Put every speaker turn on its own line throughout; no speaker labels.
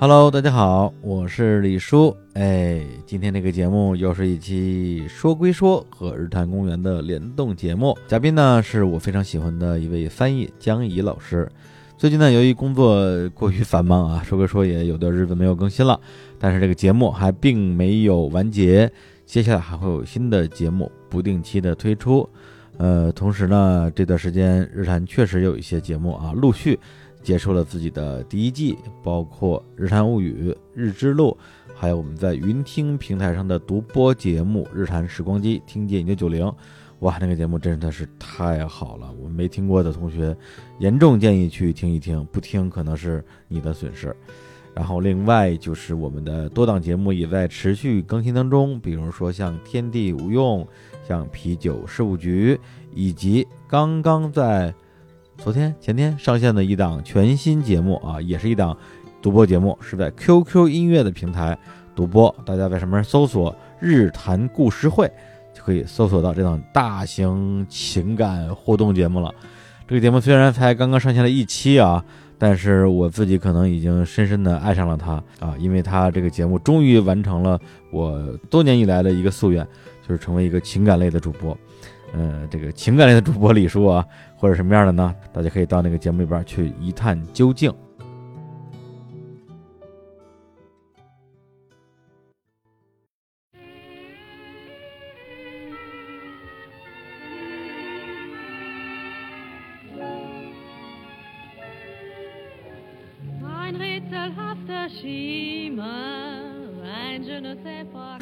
Hello，大家好，我是李叔。哎，今天这个节目又是一期说归说和日坛公园的联动节目。嘉宾呢是我非常喜欢的一位翻译江怡老师。最近呢，由于工作过于繁忙啊，说归说也有段日子没有更新了。但是这个节目还并没有完结，接下来还会有新的节目不定期的推出。呃，同时呢，这段时间日坛确实有一些节目啊，陆续。结束了自己的第一季，包括《日谈物语》《日之路》，还有我们在云听平台上的独播节目《日谈时光机》，听见一九九零，哇，那个节目真的是太好了！我们没听过的同学，严重建议去听一听，不听可能是你的损失。然后另外就是我们的多档节目也在持续更新当中，比如说像《天地无用》、像《啤酒事务局》，以及刚刚在。昨天前天上线的一档全新节目啊，也是一档独播节目，是在 QQ 音乐的平台独播。大家在上面搜索“日谈故事会”，就可以搜索到这档大型情感互动节目了。这个节目虽然才刚刚上线了一期啊，但是我自己可能已经深深的爱上了它啊，因为它这个节目终于完成了我多年以来的一个夙愿，就是成为一个情感类的主播。呃，这个情感类的主播李叔啊，或者什么样的呢？大家可以到那个节目里边去一探究竟。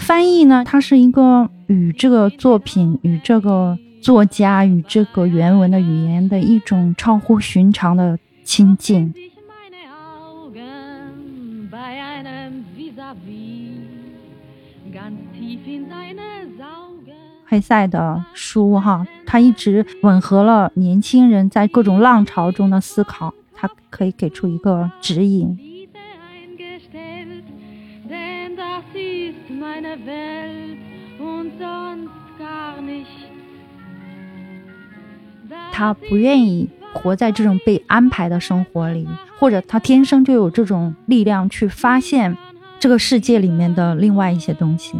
翻译呢，它是一个与这个作品、与这个作家、与这个原文的语言的一种超乎寻常的亲近。黑塞的书哈，它一直吻合了年轻人在各种浪潮中的思考，它可以给出一个指引。他不愿意活在这种被安排的生活里，或者他天生就有这种力量去发现这个世界里面的另外一些东西。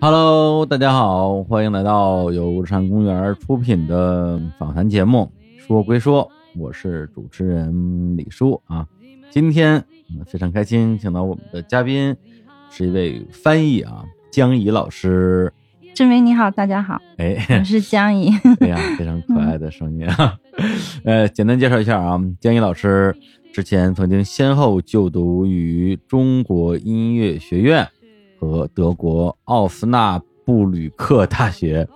Hello，大家好，欢迎来到由日山公园出品的访谈节目。说归说，我是主持人李叔啊。今天非常开心，请到我们的嘉宾是一位翻译啊，江怡老师。
志明你好，大家好，
哎，
我是江怡。
哎呀，非常可爱的声音啊。呃，简单介绍一下啊，江怡老师之前曾经先后就读于中国音乐学院和德国奥斯纳布吕克大学。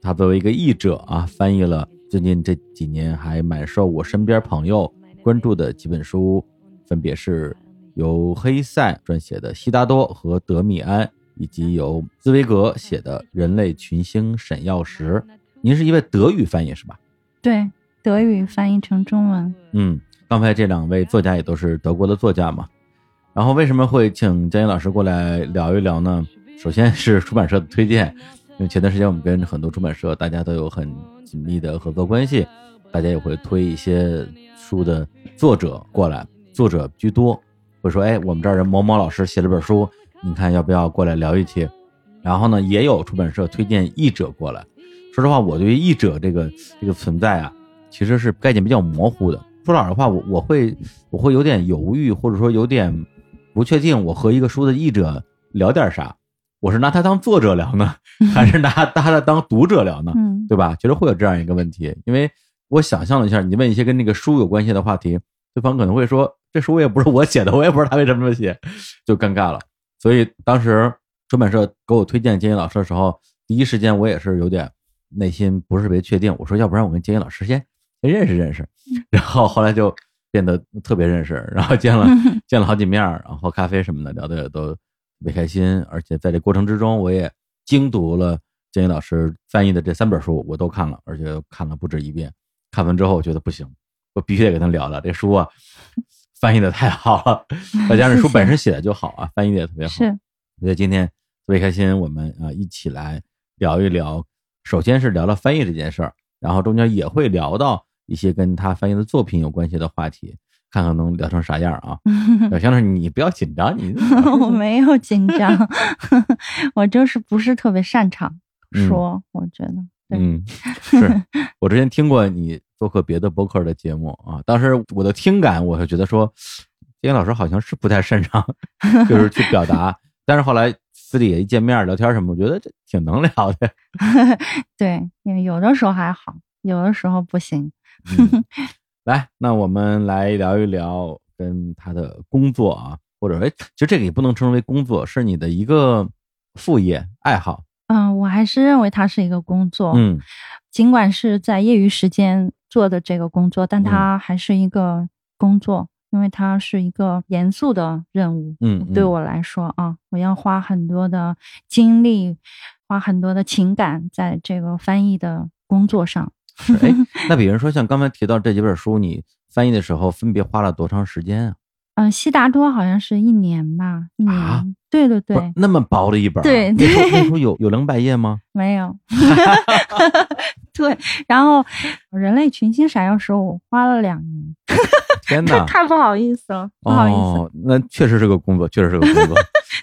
他作为一个译者啊，翻译了最近这几年还蛮受我身边朋友关注的几本书。分别是由黑塞撰写的《悉达多》和《德米安》，以及由茨威格写的《人类群星闪耀时》。您是一位德语翻译是吧？
对，德语翻译成中文。
嗯，刚才这两位作家也都是德国的作家嘛。然后为什么会请江一老师过来聊一聊呢？首先是出版社的推荐，因为前段时间我们跟很多出版社大家都有很紧密的合作关系，大家也会推一些书的作者过来。作者居多，会说：“哎，我们这儿人某某老师写了本书，你看要不要过来聊一期？”然后呢，也有出版社推荐译者过来。说实话，我对于译者这个这个存在啊，其实是概念比较模糊的。说老实话，我我会我会有点犹豫，或者说有点不确定，我和一个书的译者聊点啥？我是拿他当作者聊呢，还是拿拿 他当读者聊呢？对吧？其实会有这样一个问题，因为我想象了一下，你问一些跟那个书有关系的话题，对方可能会说。这书也不是我写的，我也不知道他为什么这么写，就尴尬了。所以当时出版社给我推荐金英老师的时候，第一时间我也是有点内心不是特别确定。我说，要不然我跟金英老师先先认识认识，然后后来就变得特别认识，然后见了 见了好几面，然后喝咖啡什么的，聊得也都特别开心。而且在这过程之中，我也精读了建宇老师翻译的这三本书，我都看了，而且看了不止一遍。看完之后，我觉得不行，我必须得跟他聊聊这书啊，翻译的太好了，再加上书本身写的就好啊，翻译的也特别好。
是，
所以今天特别开心，我们啊一起来聊一聊。首先是聊聊翻译这件事儿，然后中间也会聊到一些跟他翻译的作品有关系的话题，看看能聊成啥样啊。小香你不要紧张，你
我没有紧张，我就是不是特别擅长说，我觉得。对
嗯，是我之前听过你做客别的播客的节目啊，当时我的听感我是觉得说，金老师好像是不太擅长，就是去表达，但是后来私底下一见面聊天什么，我觉得这挺能聊的。
对，因为有的时候还好，有的时候不行。
嗯 来，那我们来聊一聊跟他的工作啊，或者哎，其实这个也不能称为工作，是你的一个副业爱好。
嗯，我还是认为它是一个工作。
嗯
尽管是在业余时间做的这个工作，但它还是一个工作，因为它是一个严肃的任务。
嗯，嗯
对我来说啊，我要花很多的精力，花很多的情感在这个翻译的工作上。
那比如说像刚才提到这几本书，你翻译的时候分别花了多长时间啊？
嗯，悉达多好像是一年吧，一年。
啊
对对对
那么薄的一本啊、
对对
那书有有两百页吗？
没有。对，然后人类群星闪耀时候，我花了两年，
天哪！
太不好意思了，不好意思。
哦，那确实是个工作，确实是个工作。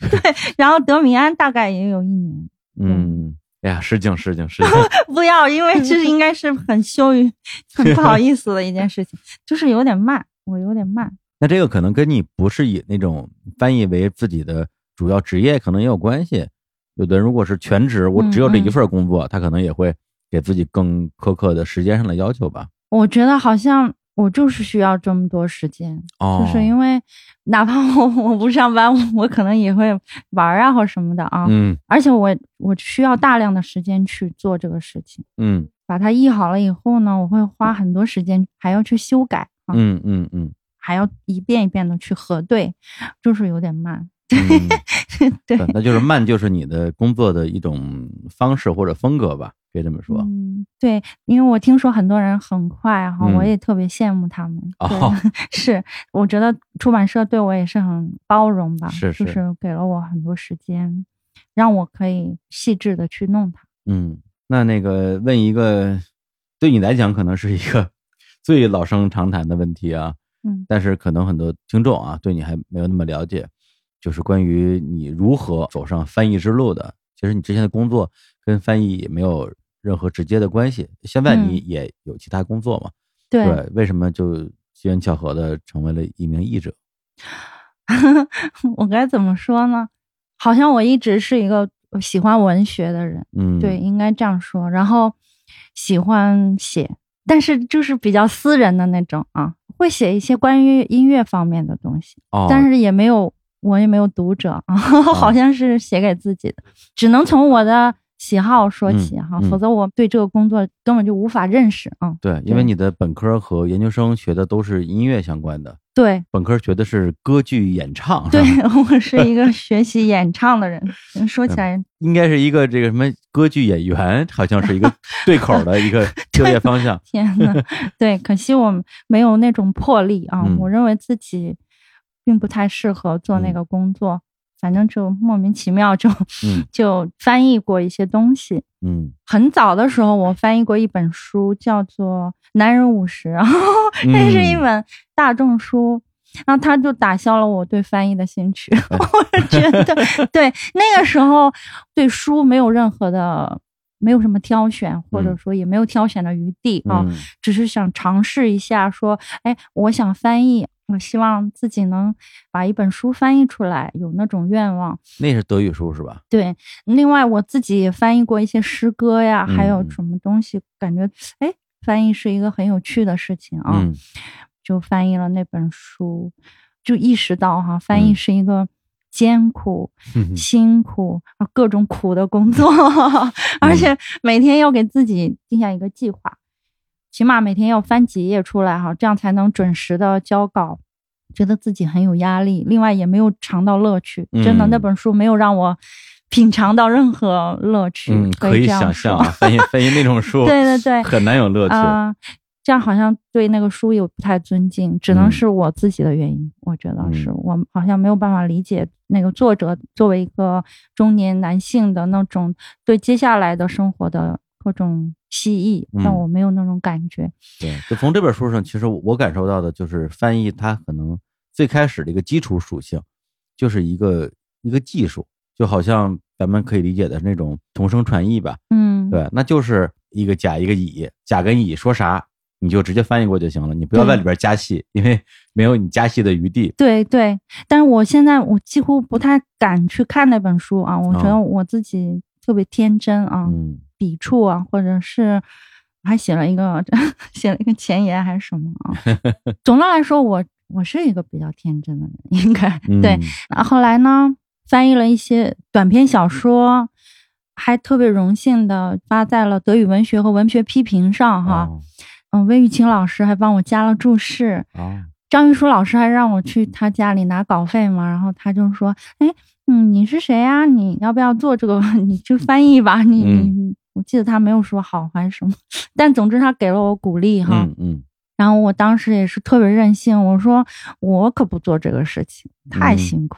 对然后德米安大概也有一年，
嗯，哎呀，失敬失敬失敬。
不要，因为这应该是很羞于、很不好意思的一件事情，就是有点慢，我有点慢。
那这个可能跟你不是以那种翻译为自己的主要职业，可能也有关系。有的人如果是全职，我只有这一份工作，他可能也会给自己更苛刻的时间上的要求吧。
我觉得好像我就是需要这么多时间，
哦，
就是因为哪怕我 我不上班，我可能也会玩啊或什么的啊。
嗯
而且我我需要大量的时间去做这个事情，
嗯
把它译好了以后呢，我会花很多时间，还要去修改啊，
嗯嗯嗯
还要一遍一遍的去核对，就是有点慢。
嗯，
对，
对那就是慢，就是你的工作的一种方式或者风格吧，可以这么说。
嗯，对，因为我听说很多人很快哈，
嗯
我也特别羡慕他们。是，我觉得出版社对我也是很包容吧，
是
就是是给了我很多时间，让我可以细致的去弄它。
嗯，那那个问一个对你来讲可能是一个 最老生常谈的问题啊，
嗯
但是可能很多听众啊对你还没有那么了解，就是关于你如何走上翻译之路的。其实你之前的工作跟翻译也没有任何直接的关系，现在你也有其他工作嘛？
对，
对，为什么就机缘巧合的成为了一名译者？
我该怎么说呢？好像我一直是一个喜欢文学的人，
嗯，
对，，应该这样说。然后喜欢写，但是就是比较私人的那种啊，会写一些关于音乐方面的东西，
哦，
但是也没有，我也没有读者啊，好像是写给自己的，只能从我的喜好说起哈，否则我对这个工作根本就无法认识啊。
对，因为你的本科和研究生学的都是音乐相关的，
对
本科学的是歌剧演唱，
对，我是一个 学习演唱的人，说起来
应该是一个这个什么歌剧演员，好像是一个对口的一个 就业方向。
天呐，对，可惜我没有那种魄力啊！
嗯
我认为自己并不太适合做那
嗯
个工作，反正就莫名其妙就、
嗯
就翻译过一些东西。
嗯
很早的时候，我翻译过一本书，叫做《男人五十》，然后 那是一
嗯
本大众书。然后他就打消了我对翻译的兴趣，
哎
我觉得对那个时候对书没有任何的，没有什么挑选，或者
嗯
说也没有挑选的余地啊。
嗯
只是想尝试一下，说，哎，我想翻译，我希望自己能把一本书翻译出来，有那种愿望。
那是德语书是吧？
对，另外我自己也翻译过一些诗歌呀，还有
嗯
什么东西，感觉，哎，翻译是一个很有趣的事情啊，
嗯。
就翻译了那本书，就意识到哈，翻译
嗯。
是一个艰苦、辛苦啊各种苦的工作，而且每天要给自己定下一个计划，起码每天要翻几页出来哈，这样才能准时的交稿。觉得自己很有压力，另外也没有尝到乐趣。
嗯
真的，那本书没有让我品尝到任何乐趣，
嗯，
可
可以。想象啊，翻译 翻译那种书，
对对对，
很难有乐趣。
啊、这样好像对那个书有不太尊敬，只
嗯
能是我自己的原因。我觉得是
嗯
我好像没有办法理解那个作者作为一个中年男性的那种对接下来的生活的各种希冀，
嗯。
让我没有那种感觉。
对，就从这本书上，其实我感受到的就是翻译它可能最开始的一个基础属性，就是一个一个技术，就好像咱们可以理解的是那种同声传译吧，
嗯，
对，那就是一个甲一个乙，甲跟乙说啥，你就直接翻译过就行了，你不要在里边加戏，因为 没有你加戏的余地。
对对，但是我现在我几乎不太敢去看那本书啊，我觉得
哦
我自己特别天真啊，
嗯
笔触啊，或者是还写了一个 写了一个前言还是什么啊。总的来说，我我是一个比较天真的人，应该、
嗯
对。然后后来呢，翻译了一些短篇小说，还特别荣幸的发在了德语文学和文学批评上哈。
哦
嗯，魏玉琴老师还帮我加了注释。
哦
张玉书老师还让我去他家里拿稿费嘛，然后他就说：“哎，嗯，你是谁呀、你要不要做这个？你去翻译吧。你”你、我记得他没有说好还是什么，但总之他给了我鼓励哈。
嗯嗯
然后我当时也是特别任性，我说我可不做这个事情，太
嗯
辛苦，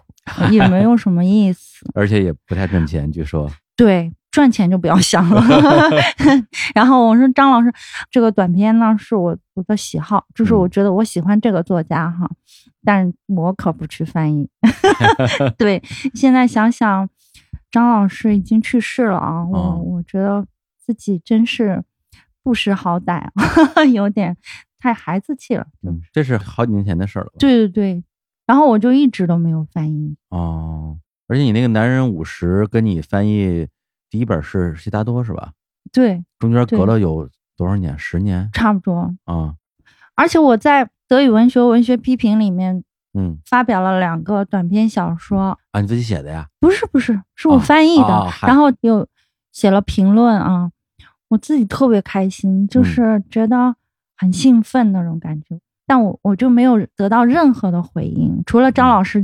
也没有什么意思。
而且也不太挣钱，据说。
对，赚钱就不要想了。然后我说张老师，这个短片呢是我我的喜好，就是我
嗯
觉得我喜欢这个作家哈，但我可不去翻译。对，现在想想，张老师已经去世了啊，我、
哦
我觉得自己真是不识好歹啊，有点太孩子气了。
嗯，这是好几年前的事儿了吧？
对对对，然后我就一直都没有翻译。
哦，而且你那个男人五十跟你翻译第一本是悉达多是吧？
对，
中间隔了有多少年？十年
差不多。
啊？
而且我在德语文学文学批评里面
嗯。
发表了两个短篇小说，
啊，你自己写的呀？
不是不是，是我
哦
翻译的，然后又写了评论啊，我自己特别开心，
嗯。
就是觉得很兴奋那种感觉。但我我就没有得到任何的回应，除了张老师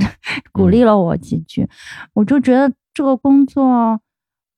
鼓励了我几句，我就觉得这个工作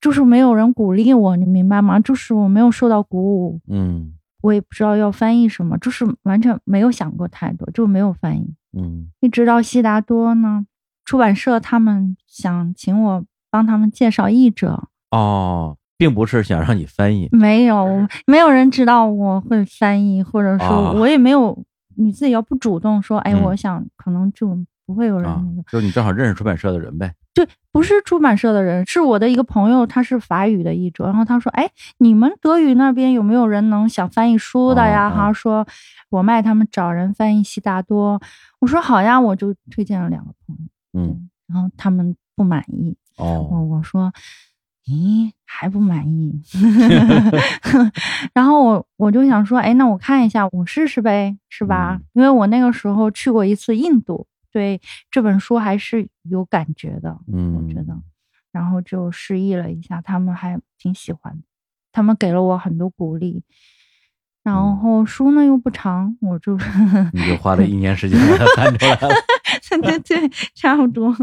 就是没有人鼓励我，你明白吗？就是我没有受到鼓舞，
嗯
我也不知道要翻译什么，就是完全没有想过太多，就没有翻译。
嗯
一直到悉达多呢，出版社他们想请我帮他们介绍译者，
哦，并不是想让你翻译。
没有，没有人知道我会翻译，或者
啊
说我也没有，你自己要不主动说，哎，
嗯
我想可能就不会有人
啊
那个。，
就是你正好认识出版社的人呗。
对，不是出版社的人，是我的一个朋友，他是法语的译者，然后他说，哎，你们德语那边有没有人能想翻译书的呀？
哈哦
说我卖他们找人翻译悉达多，我说好呀，我就推荐了两个朋友。
嗯
然后他们不满意，我
哦
我说，咦，还不满意？然后我我就想说，哎，那我看一下，我试试呗，是吧？
嗯
因为我那个时候去过一次印度，对这本书还是有感觉的，
嗯，
我觉得。然后就示意了一下，他们还挺喜欢的，他们给了我很多鼓励。然
嗯
后书呢又不长，我就
你就花了一年时间把它翻出来了。
对对，差不多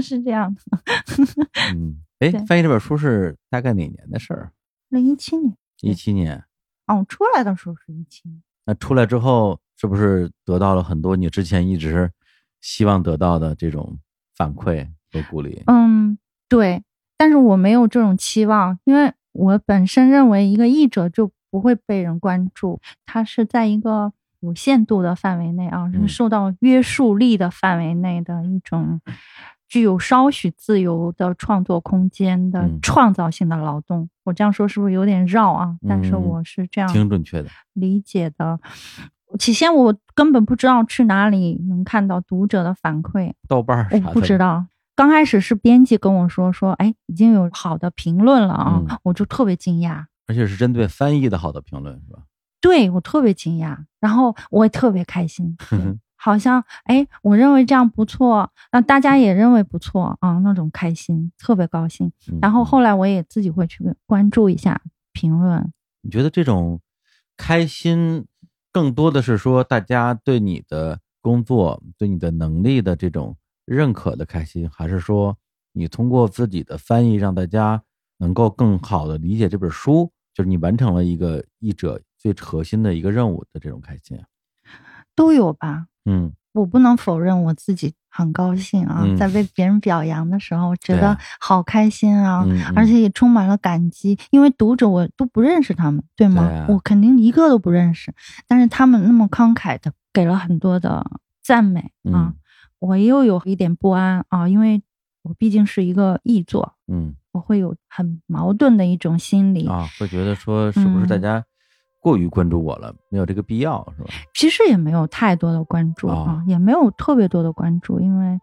是这样的。
嗯，哎，翻译这本书是大概哪年的事儿？
零一七年，
一七年。
哦，出来的时候是一七年。
那出来之后，是不是得到了很多你之前一直希望得到的这种反馈和鼓励？
嗯，对，但是我没有这种期望，因为我本身认为一个译者就不会被人关注，他是在一个有限度的范围内啊，
嗯
是受到约束力的范围内的一种具有稍许自由的创作空间的
嗯
创造性的劳动。我这样说是不是有点绕啊？但是
嗯
我是这样
挺准确的。
理解的。起先我根本不知道去哪里能看到读者的反馈，
豆瓣儿啥
我不知道。刚开始是编辑跟我说说，哎，已经有好的评论了啊，
嗯
我就特别惊讶，
而且是针对翻译的好的评论，是吧？
对我特别惊讶，然后我也特别开心，好像哎，我认为这样不错，那大家也认为不错啊，那种开心，特别高兴。
嗯
然后
嗯
后来我也自己会去关注一下评论，
你觉得这种开心更多的是说大家对你的工作对你的能力的这种认可的开心，还是说你通过自己的翻译让大家能够更好的理解这本书，就是你完成了一个译者最核心的一个任务的这种开心啊？
都有吧。
嗯
我不能否认我自己很高兴啊，
嗯。
在被别人表扬的时候，觉得好开心啊，
嗯，
而且也充满了感激，因为读者我都不认识他们，对吗？
对啊？
我肯定一个都不认识，但是他们那么慷慨的给了很多的赞美啊，
嗯。
我又有一点不安啊，因为我毕竟是一个译作，
嗯。
我会有很矛盾的一种心理。
啊，会觉得说是不是大
嗯。
家过于关注我了，没有这个必要，是吧？
其实也没有太多的关注
哦
啊，也没有特别多的关注，因为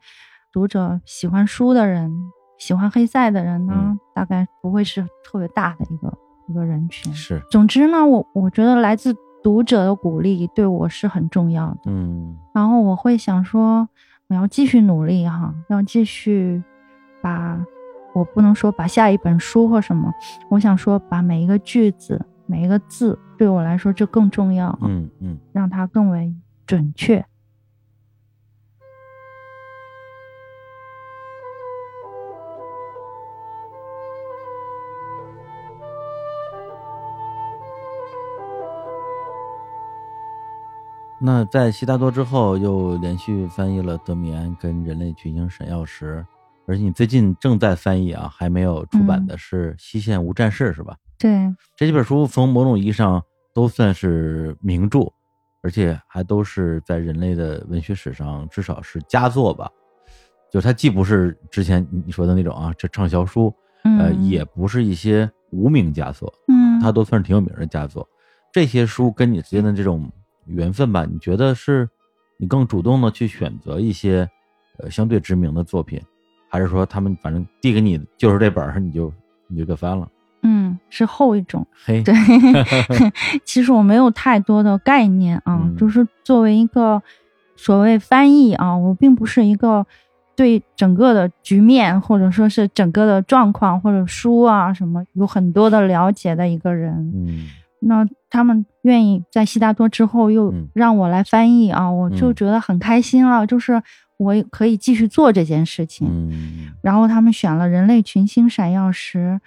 读者喜欢书的人，喜欢黑塞的人呢，
嗯
大概不会是特别大的一个一个人群。
是，
总之呢，我我觉得来自读者的鼓励对我是很重要的。
嗯
然后我会想说，我要继续努力哈，要继续把，我不能说把下一本书或什么，我想说把每一个句子、每一个字对我来说这更重要，
嗯嗯。
让它更为准确。
那在悉达多之后，又连续翻译了《德米安》跟《人类群星闪耀时》，而且你最近正在翻译啊，还没有出版的是《西线无战事》，是吧？
对，
这几本书从某种意义上都算是名著，而且还都是在人类的文学史上至少是佳作吧。就它既不是之前你说的那种啊，这畅销书，呃，
嗯
也不是一些无名佳作，
嗯，
它都算是挺有名的佳作。这些书跟你之间的这种缘分吧，你觉得是你更主动的去选择一些呃相对知名的作品，还是说他们反正递给你就是这本儿，你就你就给翻了？
嗯是后一种。
嘿，
对，其实我没有太多的概念啊，
嗯
就是作为一个所谓翻译啊，我并不是一个对整个的局面或者说是整个的状况或者书啊什么有很多的了解的一个人。
嗯
那他们愿意在悉达多之后又
嗯
让我来翻译啊，我就
嗯
觉得很开心了，就是我也可以继续做这件事情。
嗯
然后他们选了《人类群星闪耀时》，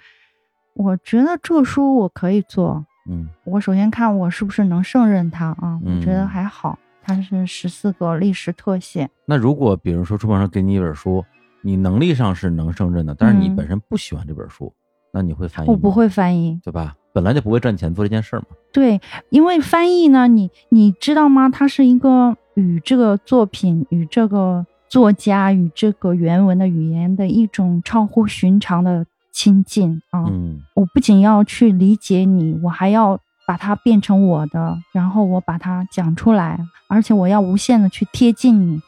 我觉得这书我可以做。
嗯
我首先看我是不是能胜任它啊，我觉得
嗯
还好。它是十四个历史特写，
那如果比如说出版社给你一本书，你能力上是能胜任的，但是你
嗯
本身不喜欢这本书，那你会翻译吗？
我不会翻译。
对吧？本来就不会赚钱做这件事儿嘛。
对，因为翻译呢，你你知道吗？它是一个与这个作品、与这个作家、与这个原文的语言的一种超乎寻常的亲近啊。
嗯
我不仅要去理解你，我还要把它变成我的，然后我把它讲出来，而且我要无限的去贴近你。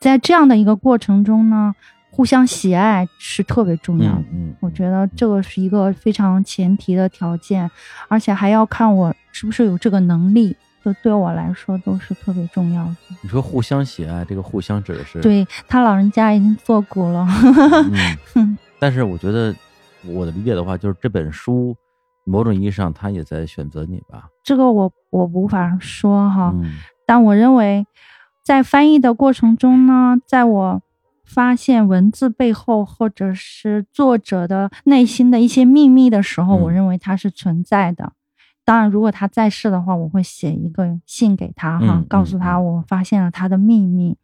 在这样的一个过程中呢，互相喜爱是特别重要的。
嗯嗯，
我觉得这个是一个非常前提的条件，而且还要看我是不是有这个能力，这对我来说都是特别重要的。
你说互相喜爱，这个互相指的是
对他老人家已经做古了，
嗯，但是我觉得我的理解的话，就是这本书某种意义上他也在选择你吧。
这个我我无法说哈。
嗯
但我认为，在翻译的过程中呢，在我发现文字背后或者是作者的内心的一些秘密的时候，
嗯
我认为它是存在的。当然，如果他在世的话，我会写一个信给他哈，
嗯
告诉他
嗯
我发现了他的秘密。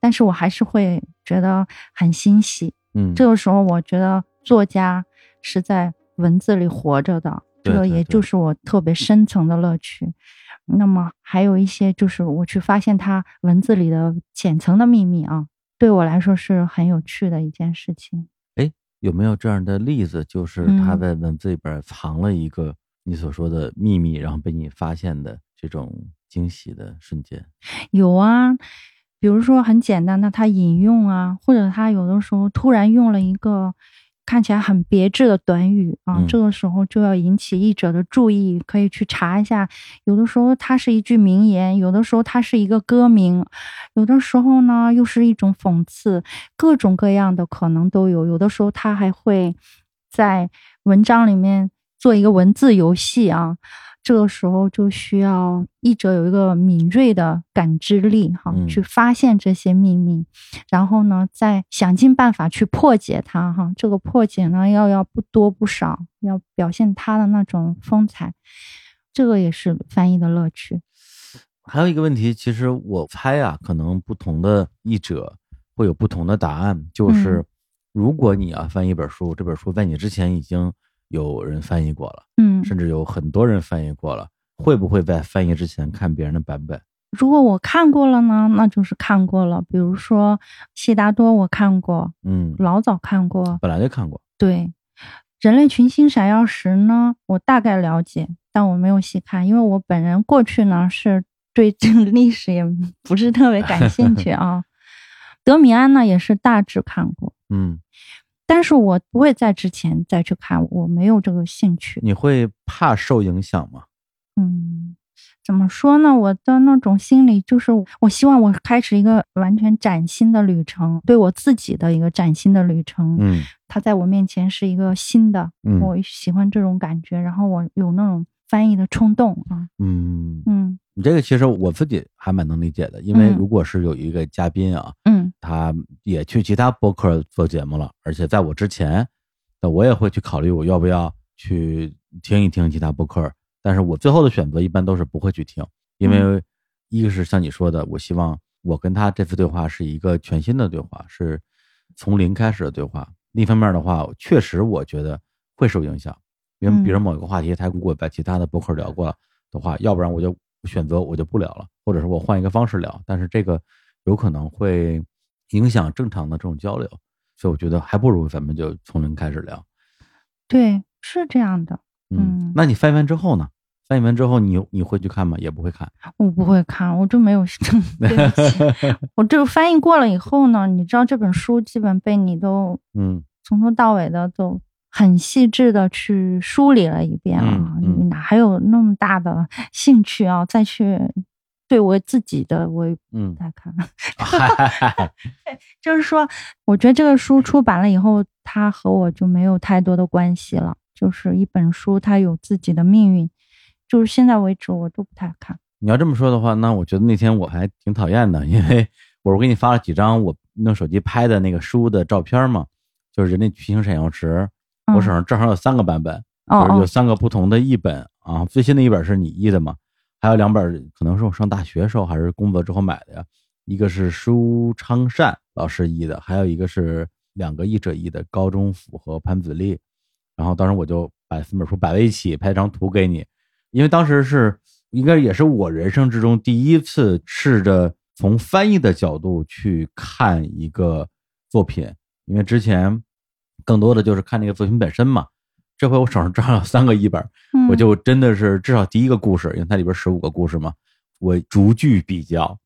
但是我还是会觉得很欣喜。
嗯，
这个时候，我觉得作家是在文字里活着的，这个也就是我特别深层的乐趣。那么还有一些就是我去发现他文字里的浅层的秘密啊，对我来说是很有趣的一件事情。
有没有这样的例子，就是他
嗯
在文字里边藏了一个你所说的秘密，然后被你发现的这种惊喜的瞬间？
有啊，比如说很简单的，他引用啊，或者他有的时候突然用了一个看起来很别致的短语啊，
嗯
这个时候就要引起译者的注意，可以去查一下。有的时候它是一句名言，有的时候它是一个歌名，有的时候呢又是一种讽刺，各种各样的可能都有。有的时候他还会在文章里面做一个文字游戏啊。这个时候就需要译者有一个敏锐的感知力，哈，
嗯
去发现这些秘密，然后呢，再想尽办法去破解它，哈。这个破解呢，要要不多不少，要表现它的那种风采，这个也是翻译的乐趣。
还有一个问题，其实我猜啊，可能不同的译者会有不同的答案。就是
嗯
如果你要翻译一本书，这本书在你之前已经有人翻译过了，
嗯，
甚至有很多人翻译过了，会不会在翻译之前看别人的版本？
如果我看过了呢，那就是看过了。比如说悉达多，我看过，
嗯，
老早看过。
本来就看过。
对，人类群星闪耀时呢，我大概了解，但我没有细看，因为我本人过去呢是对这个历史也不是特别感兴趣啊。德米安呢也是大致看过，
嗯，
但是我不会在之前再去看，我没有这个兴趣。
你会怕受影响吗？
嗯，怎么说呢？我的那种心理就是，我希望我开始一个完全崭新的旅程，对我自己的一个崭新的旅程。
嗯
它在我面前是一个新的，
嗯
我喜欢这种感觉，然后我有那种翻译的冲动啊。
嗯，
嗯
你这个其实我自己还蛮能理解的，因为
嗯
如果是有一个嘉宾啊，
嗯
他也去其他播客做节目了，而且在我之前，那我也会去考虑我要不要去听一听其他播客。但是我最后的选择一般都是不会去听，因为一个是像你说的，我希望我跟他这次对话是一个全新的对话，是从零开始的对话。另一方面的话，确实我觉得会受影响，因为比如
嗯
某一个话题，他如果在其他的播客聊过的话，要不然我就选择我就不聊了，或者是我换一个方式聊。但是这个有可能会影响正常的这种交流，所以我觉得还不如咱们就从零开始聊。
对，是这样的。
嗯
嗯，
那你翻译完之后呢？翻译完之后你你会去看吗？也不会看。
我不会看，我就没有。对不起，我这个翻译过了以后呢，你知道这本书基本被你都
嗯
从头到尾的都很细致的去梳理了一遍啊，
嗯嗯
你哪还有那么大的兴趣啊，再去对我自己的我也不
嗯，
太看。
嗨嗨嗨，
就是 说，我觉得这个书出版了以后，它和我就没有太多的关系了。就是一本书，它有自己的命运。就是现在为止，我都不太看。
你要这么说的话，那我觉得那天我还挺讨厌的，因为我是给你发了几张我用手机拍的那个书的照片嘛，就是人类巨星闪耀时，我手上正好有三个版本，就是有
哦，
三个不同的译本啊。最新的一本是你译的嘛，还有两本可能是我上大学时候还是工作之后买的呀。一个是舒昌善老师译的，还有一个是两个译者译的，高中甫和潘子立。然后当时我就把三本书摆在一起，拍张图给你，因为当时是应该也是我人生之中第一次试着从翻译的角度去看一个作品，因为之前更多的就是看那个作品本身嘛。这回我手上正好有三个译本，
嗯
我就真的是至少第一个故事，因为它里边十五个故事嘛，我逐句比较，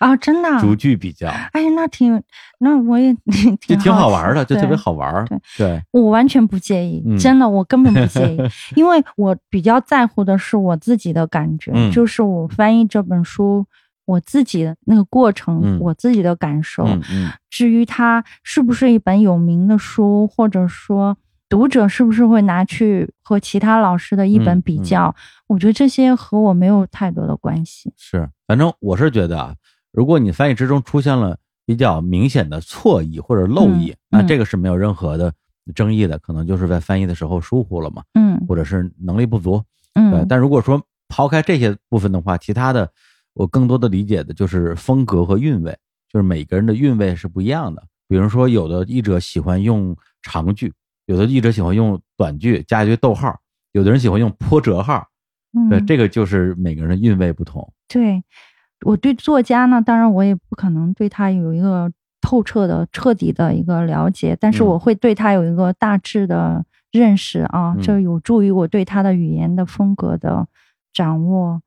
啊，真的啊，
逐句比较，
哎，那挺，那我也 挺
就挺好玩的，就特别好玩。
对
对，
我完全不介意，
嗯
真的，我根本不介意，因为我比较在乎的是我自己的感觉，
嗯
就是我翻译这本书，我自己的那个过程，
嗯
我自己的感受。
嗯嗯
至于它是不是一本有名的书，或者说读者是不是会拿去和其他老师的一本比较，我觉得这些和我没有太多的关系。
是，反正我是觉得啊，如果你翻译之中出现了比较明显的错译或者漏译，
嗯
那
嗯
这个是没有任何的争议的，可能就是在翻译的时候疏忽了嘛，
嗯
或者是能力不足。对，
嗯，
但如果说抛开这些部分的话，其他的我更多的理解的就是风格和韵味，就是每个人的韵味是不一样的。比如说，有的译者喜欢用长句，有的译者喜欢用短句加一堆逗号，有的人喜欢用破折号。对，
嗯
这个就是每个人的韵味不同。
对，我对作家呢，当然我也不可能对他有一个透彻的、彻底的一个了解，但是
嗯
我会对他有一个大致的认识啊，
嗯
这有助于我对他的语言的风格的掌握。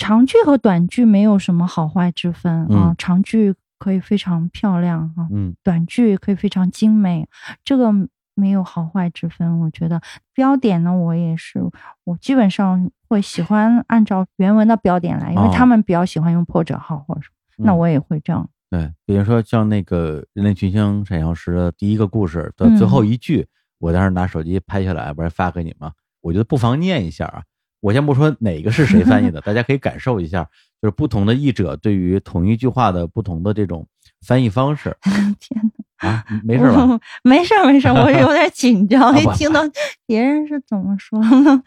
长剧和短剧没有什么好坏之分啊，
嗯
长剧可以非常漂亮啊，
嗯
短剧可以非常精美，这个没有好坏之分。我觉得标点呢，我也是，我基本上会喜欢按照原文的标点来，因为
哦
他们比较喜欢用破折号或者什么，那
嗯
我也会这样。
对，比如说像那个《人类群星闪耀时》的第一个故事的最后一句，我当时拿手机拍下来，不是发给你吗？我觉得不妨念一下啊。我先不说哪个是谁翻译的，大家可以感受一下，就是不同的译者对于同一句话的不同的这种翻译方式
天
啊，没事吧？
没事没事，我 有点紧张，一听到别人是怎么说呢？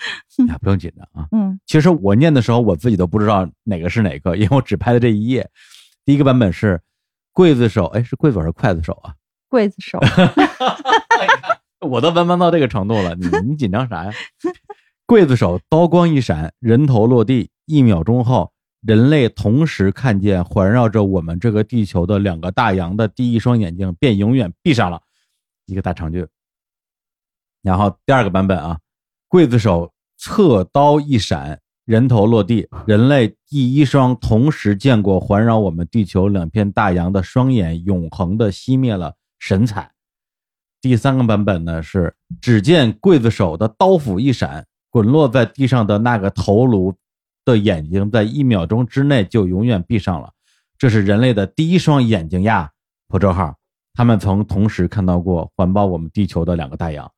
啊，不用紧张啊。
嗯
其实我念的时候，我自己都不知道哪个是哪个，因为我只拍了这一页。第一个版本是刽子手，哎，是刽子手还是刽子手啊？
刽子手，
我都文盲到这个程度了，你你紧张啥呀？刽子手刀光一闪，人头落地，一秒钟后，人类同时看见环绕着我们这个地球的两个大洋的第一双眼睛便永远闭上了，一个大长句。然后第二个版本啊，刽子手侧刀一闪，人头落地，人类第一双同时见过环绕我们地球两片大洋的双眼永恒的熄灭了神采。第三个版本呢是，只见刽子手的刀斧一闪，滚落在地上的那个头颅的眼睛在一秒钟之内就永远闭上了。这是人类的第一双眼睛呀！破折号，他们曾同时看到过环抱我们地球的两个大洋。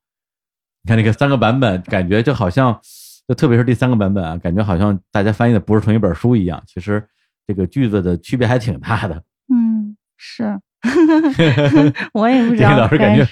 你看这个三个版本，感觉就好像，就特别是第三个版本啊，感觉好像大家翻译的不是同一本书一样。其实这个句子的区别还挺大的。
嗯，是，我也不知
这个
道
老师感觉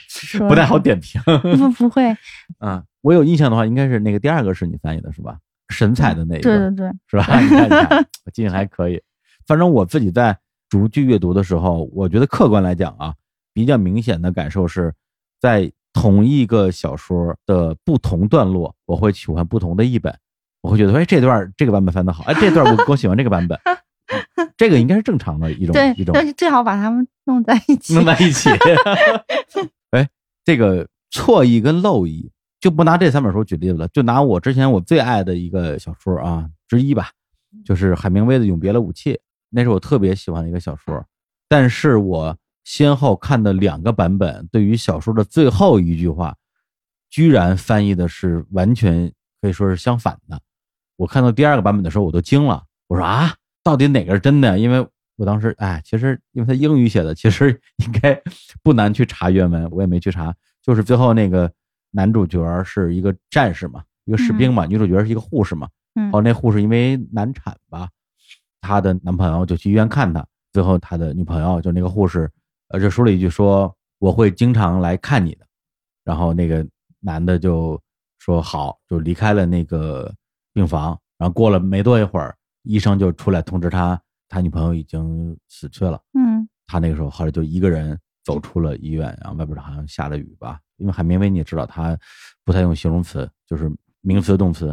不太好点评。
不不会，
啊，我有印象的话，应该是那个第二个是你翻译的是吧？神采的那一个，
对对对，
是吧？你看，你看，我记性还可以。反正我自己在逐句阅读的时候，我觉得客观来讲啊，比较明显的感受是在同一个小说的不同段落，我会喜欢不同的译本。我会觉得，哎，这段这个版本翻得好，哎，这段我我喜欢这个版本，嗯这个应该是正常的一种一，种
但是最好把它们弄在一起。
弄在一起。哎，这个错译跟漏译，就不拿这三本书举例子了，就拿我之前我最爱的一个小说啊之一吧，就是海明威的《永别了，武器》，那是我特别喜欢的一个小说。但是我先后看的两个版本，对于小说的最后一句话，居然翻译的是完全可以说是相反的。我看到第二个版本的时候，我都惊了，我说啊，到底哪个是真的？因为我当时哎，其实因为他英语写的，其实应该不难去查原文，我也没去查。就是最后那个男主角是一个战士嘛，一个士兵嘛，女主角是一个护士嘛。
嗯
后来那护士因为难产吧，她的男朋友就去医院看她，最后他的女朋友就那个护士，呃，就说了一句说我会经常来看你的，然后那个男的就说好，就离开了那个病房，然后过了没多一会儿，医生就出来通知他，他女朋友已经死去了。
嗯
他那个时候后来就一个人走出了医院，然后外边好像下了雨吧，因为海明威你也知道他不太用形容词，就是名词动词。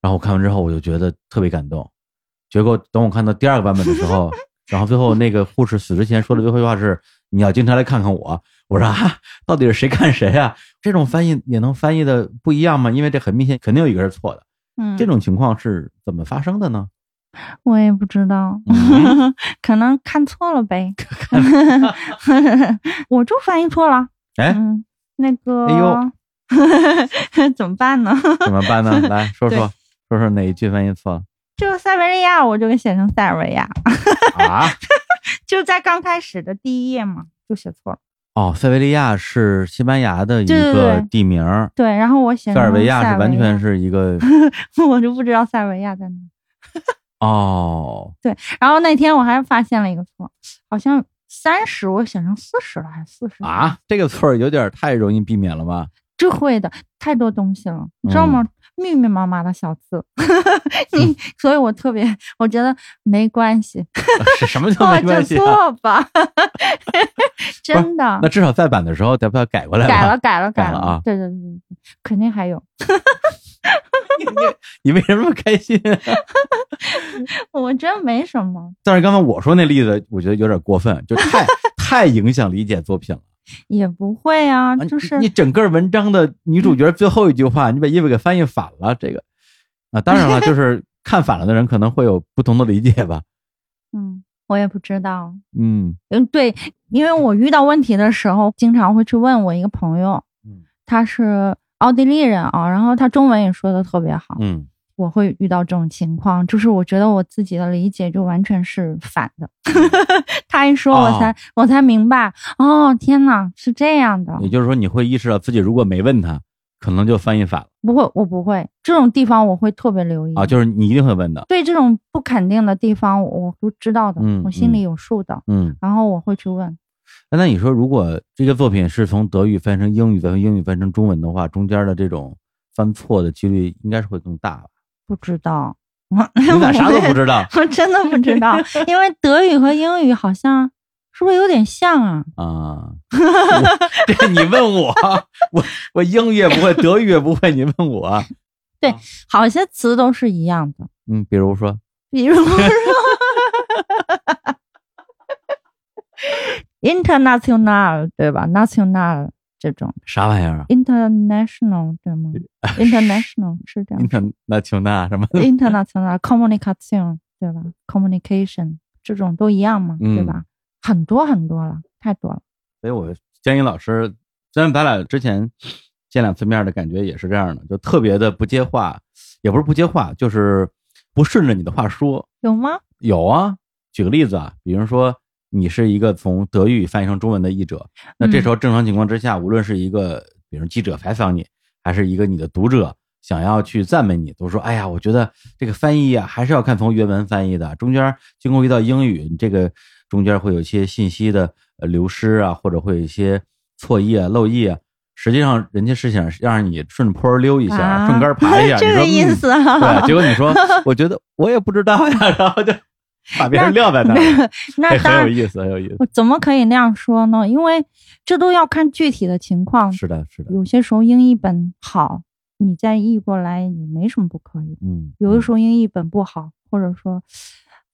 然后我看完之后我就觉得特别感动，结果等我看到第二个版本的时候，然后最后那个护士死之前说的最后一句话是你要经常来看看我。我说啊，到底是谁看谁啊？这种翻译也能翻译的不一样吗？因为这很明显肯定有一个是错的。
嗯，
这种情况是怎么发生的呢？
我也不知道，
嗯
可能看错了呗。我就翻译错了。
哎，
嗯，那个，
哎呦
怎么办呢？
怎么办呢？来说说说说哪一句翻译错了
就塞维利亚，我就给写成塞尔维亚，
啊？
就在刚开始的第一页嘛，就写错了。
哦，塞维利亚是西班牙的一个地名儿，
对，然后我写
塞尔维亚是完全，是一个
我就不知道塞尔维亚在哪。
哦，对
然后那天我还发现了一个错，好像三十我写成四十了，还是四十。
啊，这个错儿有点太容易避免了吧？
这会的，太多东西了，你知道吗？
嗯。
密密麻麻的小字，你，所以我特别，我觉得没关系，
是 什么叫
错就
没关系、啊？
错吧，真的。
那至少再版的时候得把它改过来吧。
改了，改了，了。
改了啊。
对对对对，肯定还有，
你为什么开心、啊？
我真没什么，
但是刚才我说那例子，我觉得有点过分，就太太影响理解作品了。
也不会啊，
啊
就是
你你整个文章的女主角最后一句话，你把意思给翻译反了，这个啊，当然了，就是看反了的人可能会有不同的理解吧。
嗯，我也不知道，
嗯
嗯，对，因为我遇到问题的时候，经常会去问我一个朋友，
嗯
他是奥地利人啊，然后他中文也说的特别好，
嗯，
我会遇到这种情况，就是我觉得我自己的理解就完全是反的，他一说我才、
哦。
我才明白，哦，天呐，是这样的，
也就是说，你会意识到自己如果没问他，可能就翻译反了。
不会，我不会，这种地方我会特别留意
啊，就是你一定会问的，
对这种不肯定的地方，我都知道的，
嗯
我心里有数的，
嗯。
然后我会去问。
那那你说，如果这个作品是从德语翻成英语，再从英语翻成中文的话，中间的这种翻错的几率应该是会更大吧？
不知道，
我咋啥都不知道
我真的不知道，因为德语和英语好像是不是有点像啊？
啊？我这你问我，我我英语也不会，德语也不会，你问我，对
好些词都是一样的，
嗯，比如说，
比如说 international 对吧？national 这种
啥玩意儿啊
international 对吗？international 是这样
？international 什么
？international communication 对吧？communication 这种都一样嘛，
嗯
对吧？很多很多了，太多了。
所以我建议老师，虽然咱俩之前见两次面的感觉也是这样的，就特别的不接话，也不是不接话，就是不顺着你的话说。
有吗？
有啊，举个例子啊，比如说你是一个从德语翻译成中文的译者，那这时候正常情况之下，无论是一个比如记者采访你，还是一个你的读者想要去赞美你，都说哎呀，我觉得这个翻译啊，还是要看从原文翻译的，中间经过一道英语，你这个中间会有一些信息的呃流失啊，或者会有一些错译啊、漏译啊。实际上，人家是想让你顺坡溜一下，
啊
顺杆儿爬一下。
这个意思啊？
对，结果你说，我觉得我也不知道呀，然后就 把别人撂在那儿，
那
哎，很有意思，很有意思。
我怎么可以那样说呢？因为这都要看具体的情况。
是的，是的，
有些时候英译本好，你再译过来也没什么不可以。
嗯，
有的时候英译本不好，或者说，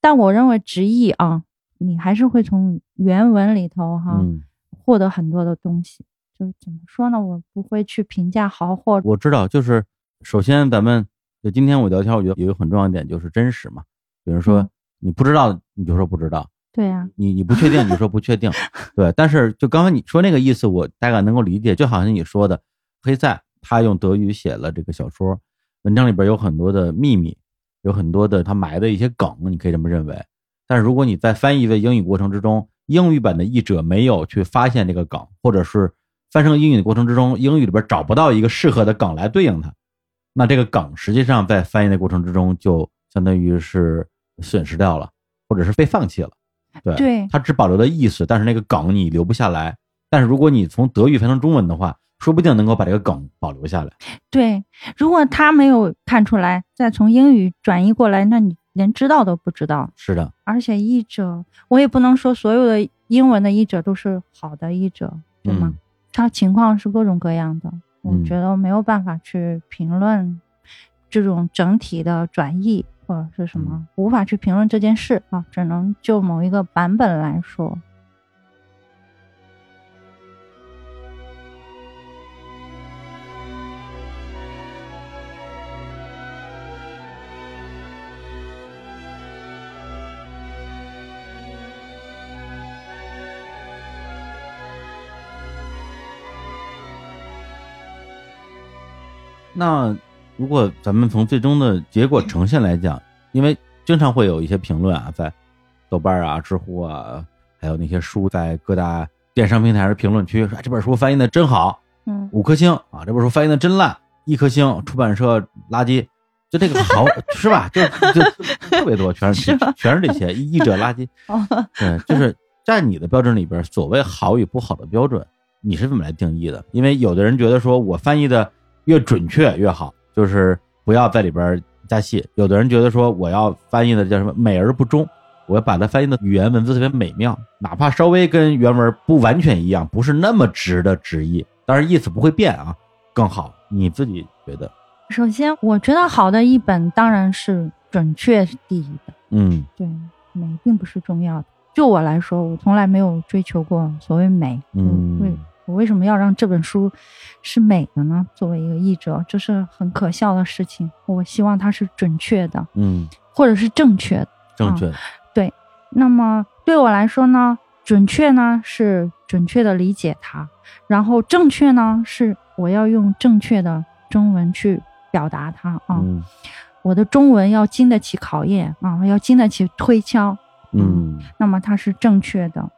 但我认为直译啊，你还是会从原文里头哈、
嗯，
获得很多的东西。就是怎么说呢？我不会去评价好或
我知道，就是首先咱们就今天我聊天，我觉得有一个很重要一点就是真实嘛。比如说
嗯
你不知道，你就说不知道；
对呀、
你你不确定，你就说不确定。对，但是就刚才你说那个意思，我大概能够理解。就好像你说的，黑塞他用德语写了这个小说，文章里边有很多的秘密，有很多的他埋的一些梗，你可以这么认为。但是如果你在翻译的英语过程之中，英语版的译者没有去发现这个梗，或者是翻成英语的过程之中，英语里边找不到一个适合的梗来对应它，那这个梗实际上在翻译的过程之中就相当于是损失掉了，或者是被放弃了。对，
对
它只保留了意思，但是那个梗你留不下来。但是如果你从德语翻成中文的话，说不定能够把这个梗保留下来。
对，如果他没有看出来，再从英语转译过来，那你连知道都不知道。
是的，
而且译者，我也不能说所有的英文的译者都是好的译者，对吗？
嗯
他情况是各种各样的，我
嗯
觉得没有办法去评论这种整体的转译或者是什么，
嗯
无法去评论这件事啊，只能就某一个版本来说。
那如果咱们从最终的结果呈现来讲，因为经常会有一些评论啊，在豆瓣啊、知乎啊，还有那些书在各大电商平台的评论区说、哎这本书翻译的真好，
嗯，
五颗星啊，这本书翻译的真烂，一颗星，出版社垃圾，就这个好 是吧？就就特别多，全是全是这些译者垃圾。
哦，
对，就是在你的标准里边，所谓好与不好的标准，你是怎么来定义的？因为有的人觉得说我翻译的越准确越好，就是不要在里边加戏；有的人觉得说我要翻译的叫什么美而不忠，我要把它翻译的语言文字特别美妙，哪怕稍微跟原文不完全一样，不是那么直的直译，但是意思不会变啊，更好。你自己觉得？
首先，我觉得好的译本当然是准确是第一的，
嗯
对，美并不是重要的。就我来说，我从来没有追求过所谓美。
嗯
我为什么要让这本书是美的呢？作为一个译者，这是很可笑的事情。我希望它是准确的，
嗯，
或者是正确的。
正确。
对那么对我来说呢，准确呢是准确的理解它，然后正确呢是我要用正确的中文去表达它啊。
嗯
我的中文要经得起考验啊，要经得起推敲，
嗯
那么它是正确的。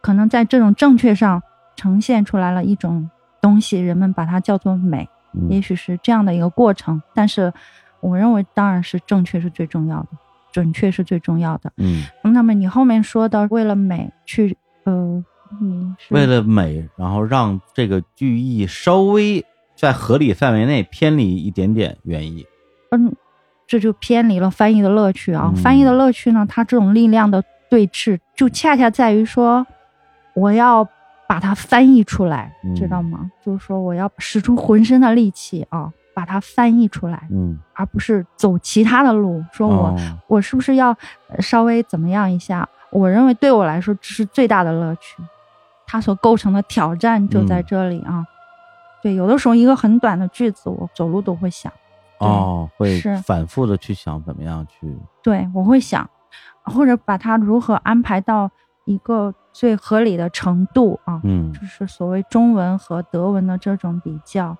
可能在这种正确上呈现出来了一种东西，人们把它叫做美。
嗯
也许是这样的一个过程。但是，我认为当然是正确是最重要的，准确是最重要的。
嗯，
那么你后面说的为了美去，呃，你是
为了美，然后让这个句意稍微在合理范围内偏离一点点原意。
嗯，这就偏离了翻译的乐趣啊！
嗯
翻译的乐趣呢，它这种力量的对峙，就恰恰在于说，我要把它翻译出来，
嗯
知道吗？就是说，我要使出浑身的力气啊，把它翻译出来，
嗯，
而不是走其他的路。说我、
哦
我是不是要呃稍微怎么样一下？我认为对我来说，这是最大的乐趣。它所构成的挑战就在
嗯
这里啊。对，有的时候一个很短的句子，我走路都会想。
哦，会
是
反复的去想怎么样去，
对，我会想，或者把它如何安排到一个最合理的程度啊，
嗯
就是所谓中文和德文的这种比较，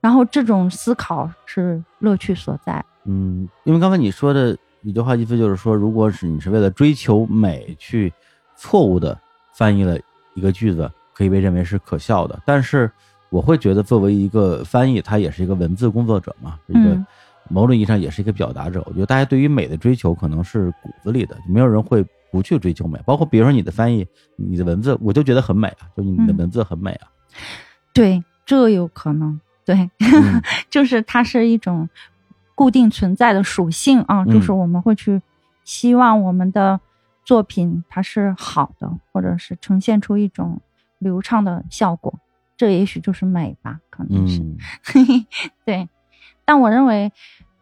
然后这种思考是乐趣所在。
嗯，因为刚才你说的一句话意思就是说，如果是你是为了追求美去错误的翻译了一个句子，可以被认为是可笑的。但是我会觉得，作为一个翻译，他也是一个文字工作者嘛，是一个
嗯
某种意义上也是一个表达者。我觉得大家对于美的追求可能是骨子里的，没有人会不去追求美。包括比如说你的翻译，你的文字，我就觉得很美啊，就你的
嗯
文字很美啊。
对，这有可能。对，
嗯
就是它是一种固定存在的属性啊，
嗯
就是我们会去希望我们的作品它是好的，或者是呈现出一种流畅的效果，这也许就是美吧，可能是。
嗯
对，但我认为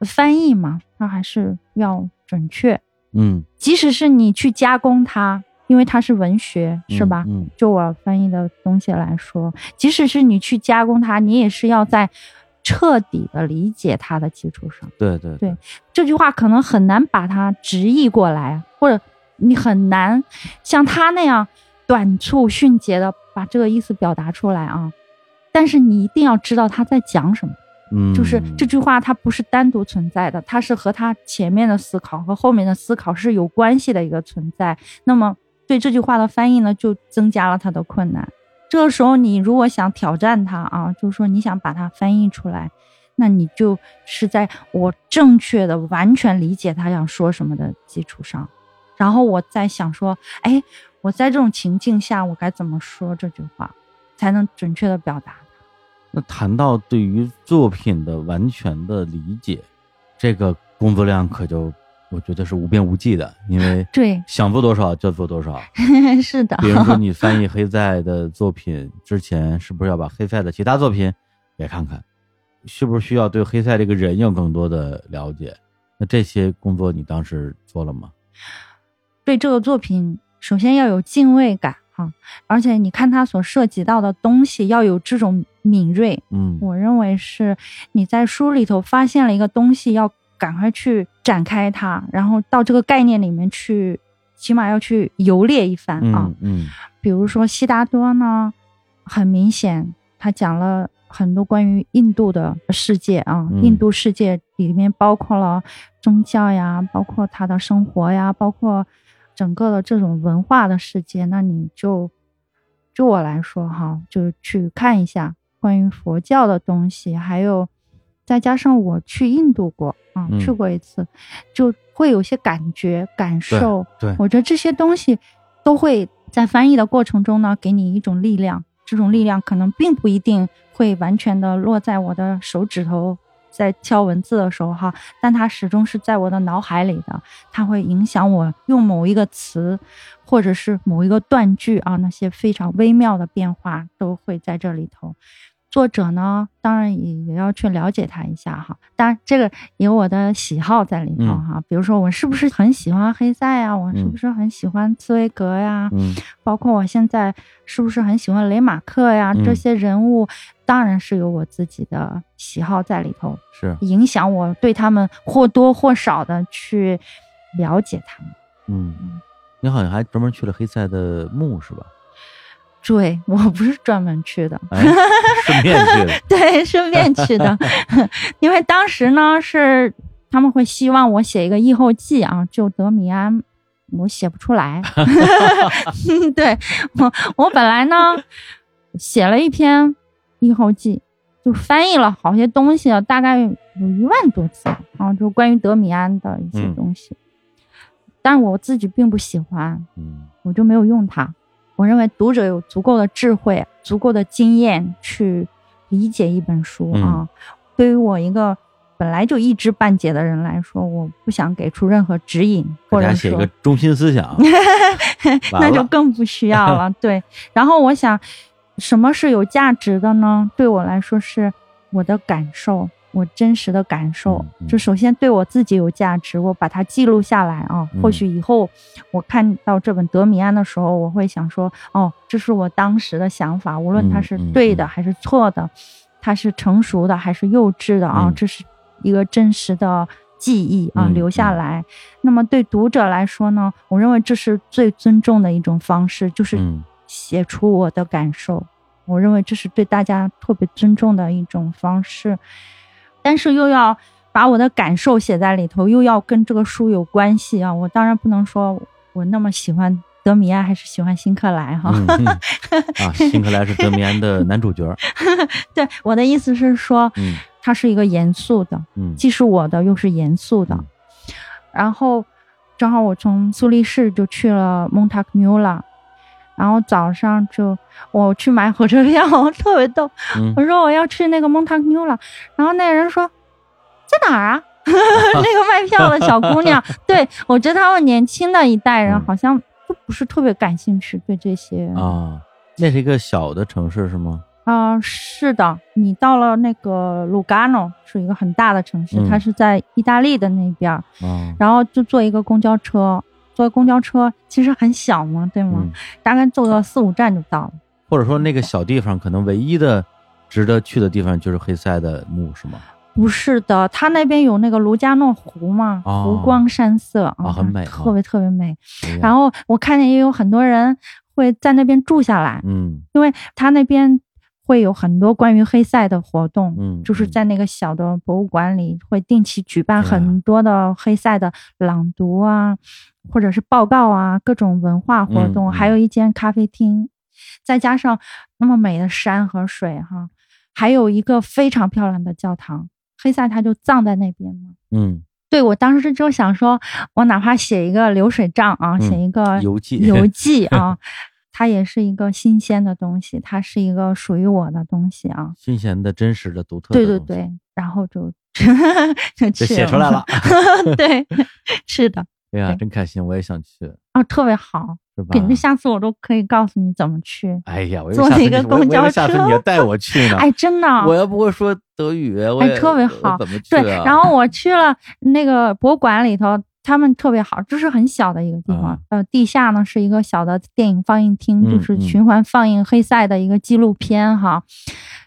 翻译嘛，它还是要准确，
嗯，
即使是你去加工它，因为它是文学，是吧？
嗯
就我翻译的东西来说，即使是你去加工它，你也是要在彻底的理解它的基础上。
对对
对这句话可能很难把它直译过来，或者你很难像他那样短促迅捷的把这个意思表达出来啊。但是你一定要知道他在讲什么，就是这句话它不是单独存在的，它是和他前面的思考和后面的思考是有关系的一个存在。那么对这句话的翻译呢，就增加了它的困难。这个时候，你如果想挑战它啊，就是说你想把它翻译出来，那你就是在我正确的、完全理解他想说什么的基础上，然后我再想说，哎，我在这种情境下，我该怎么说这句话，才能准确的表达？
那谈到对于作品的完全的理解，这个工作量可就我觉得是无边无际的，因为
对，
想做多少就做多少。
是的，
比如说你 翻译黑塞的作品之前，是不是要把黑塞的其他作品也看看？是不是需要对黑塞这个人有更多的了解？那这些工作你当时做了吗？
对这个作品，首先要有敬畏感哈、而且你看他所涉及到的东西要有这种敏锐。
嗯
我认为是你在书里头发现了一个东西，要赶快去展开它，然后到这个概念里面去，起码要去游猎一番啊。
嗯嗯
比如说悉达多呢，很明显他讲了很多关于印度的世界啊，
嗯
印度世界里面包括了宗教呀，包括他的生活呀，包括整个的这种文化的世界。那你就就我来说哈，就去看一下关于佛教的东西，还有再加上我去印度过啊，
嗯
去过一次，就会有些感觉感受。
对，
我觉得这些东西都会在翻译的过程中呢，给你一种力量。这种力量可能并不一定会完全的落在我的手指头，在敲文字的时候哈，但它始终是在我的脑海里的，它会影响我用某一个词，或者是某一个断句啊，那些非常微妙的变化都会在这里头。作者呢，当然也也要去了解他一下哈。当然，这个有我的喜好在里头
嗯
哈。比如说，我是不是很喜欢黑塞呀？我是不是很喜欢茨威格呀？
嗯
包括我现在是不是很喜欢雷马克呀？
嗯
这些人物当然是有我自己的喜好在里头，
是
影响我对他们或多或少的去了解他们。
嗯，你好像还专门去了黑塞的墓是吧？
对我不是专门去的，
哎，顺便去的。
对，顺便去的，因为当时呢是他们会希望我写一个译后记啊，就德米安，我写不出来。对我，我本来呢写了一篇译后记，就翻译了好些东西，大概有一万多字啊，就关于德米安的一些
嗯
东西。但是我自己并不喜欢，
嗯
我就没有用它。我认为读者有足够的智慧、足够的经验去理解一本书
嗯
啊。对于我一个本来就一知半解的人来说，我不想给出任何指引，或者
写一个中心思想，
那就更不需要了。对，然后我想，什么是有价值的呢？对我来说是我的感受，我真实的感受。就首先对我自己有价值，我把它记录下来啊。
嗯
或许以后我看到这本德米安的时候，我会想说，哦，这是我当时的想法，无论它是对的还是错的，它是成熟的还是幼稚的啊，
嗯
这是一个真实的。记忆啊，
嗯
留下
嗯
来。那么对读者来说呢，我认为这是最尊重的一种方式，就是
嗯
写出我的感受。我认为这是对大家特别尊重的一种方式，但是又要把我的感受写在里头，又要跟这个书有关系啊。我当然不能说我那么喜欢德米安，还是喜欢辛克莱哈。
嗯嗯啊，辛克莱是德米安的男主角，
对，我的意思是说，
嗯
它是一个严肃的，
嗯
既是我的，又是严肃的。
嗯
然后正好我从苏黎世就去了蒙塔克纽拉，然后早上就我去买火车票，特别逗。
嗯
我说我要去那个蒙塔克纽拉，然后那人说在哪儿啊？那个卖票的小姑娘，对我觉得他们年轻的一代人
嗯
好像都不是特别感兴趣，对这些
啊，那是一个小的城市是吗？
啊、是的，你到了那个卢加诺，是一个很大的城市，
嗯
它是在意大利的那边然后就坐一个公交车，坐公交车其实很小嘛，对吗？
嗯，
大概坐个四五站就到了。
或者说那个小地方可能唯一的值得去的地方就是黑塞的墓是吗？
不是的，他那边有那个卢加诺湖嘛，
哦
湖光山色
啊很美
特别特别美。然后我看见也有很多人会在那边住下来，
嗯
因为他那边会有很多关于黑塞的活动，
嗯，
就是
嗯
在那个小的博物馆里会定期举办很多的黑塞的朗读啊，或者是报告啊，各种文化活动，还有一间咖啡厅，再加上那么美的山和水哈，还有一个非常漂亮的教堂。黑塞他就葬在那边嘛。
嗯
对我当时就想说，我哪怕写一个流水账啊，
嗯
写一个
游记
游 记啊，它也是一个新鲜的东西，它是一个属于我的东西啊。
新鲜的、真实的、独特的，
对对对，然后就 就
就写出来了。
对，是的，
哎呀，
对
真开心，我也想去，
啊，特别好。
是吧？
肯定下次我都可以告诉你怎么去。
哎呀，我
坐那个公交车
下次你要带我去呢。
哎，真的，
我要不会说德语，我
哎特别好
怎么去啊？
对，然后我去了那个博物馆里头，他们特别好，这是很小的一个地方。
啊
呃，地下呢是一个小的电影放映厅，
嗯
就是
嗯
循环放映黑塞的一个纪录片哈。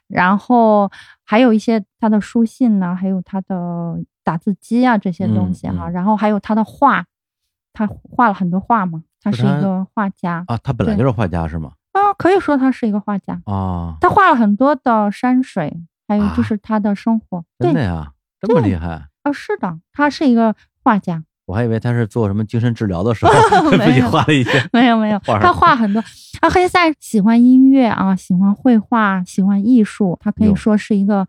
然后还有一些他的书信呢，还有他的打字机啊这些东西哈。然后还有他的画，他画了很多画嘛，他
是
一个画家
啊，他本来就是画家是吗？
啊，可以说他是一个画家。
啊，
他画了很多的山水，还有
啊
就是他的生活。对，
真的呀，这么厉害。
啊，是的，他是一个画家。
我还以为他是做什么精神治疗的时候
没
自己
有
画了一些。
没有没有，他画很多。啊，黑塞喜欢音乐啊，喜欢绘画，喜欢艺术，他可以说是一个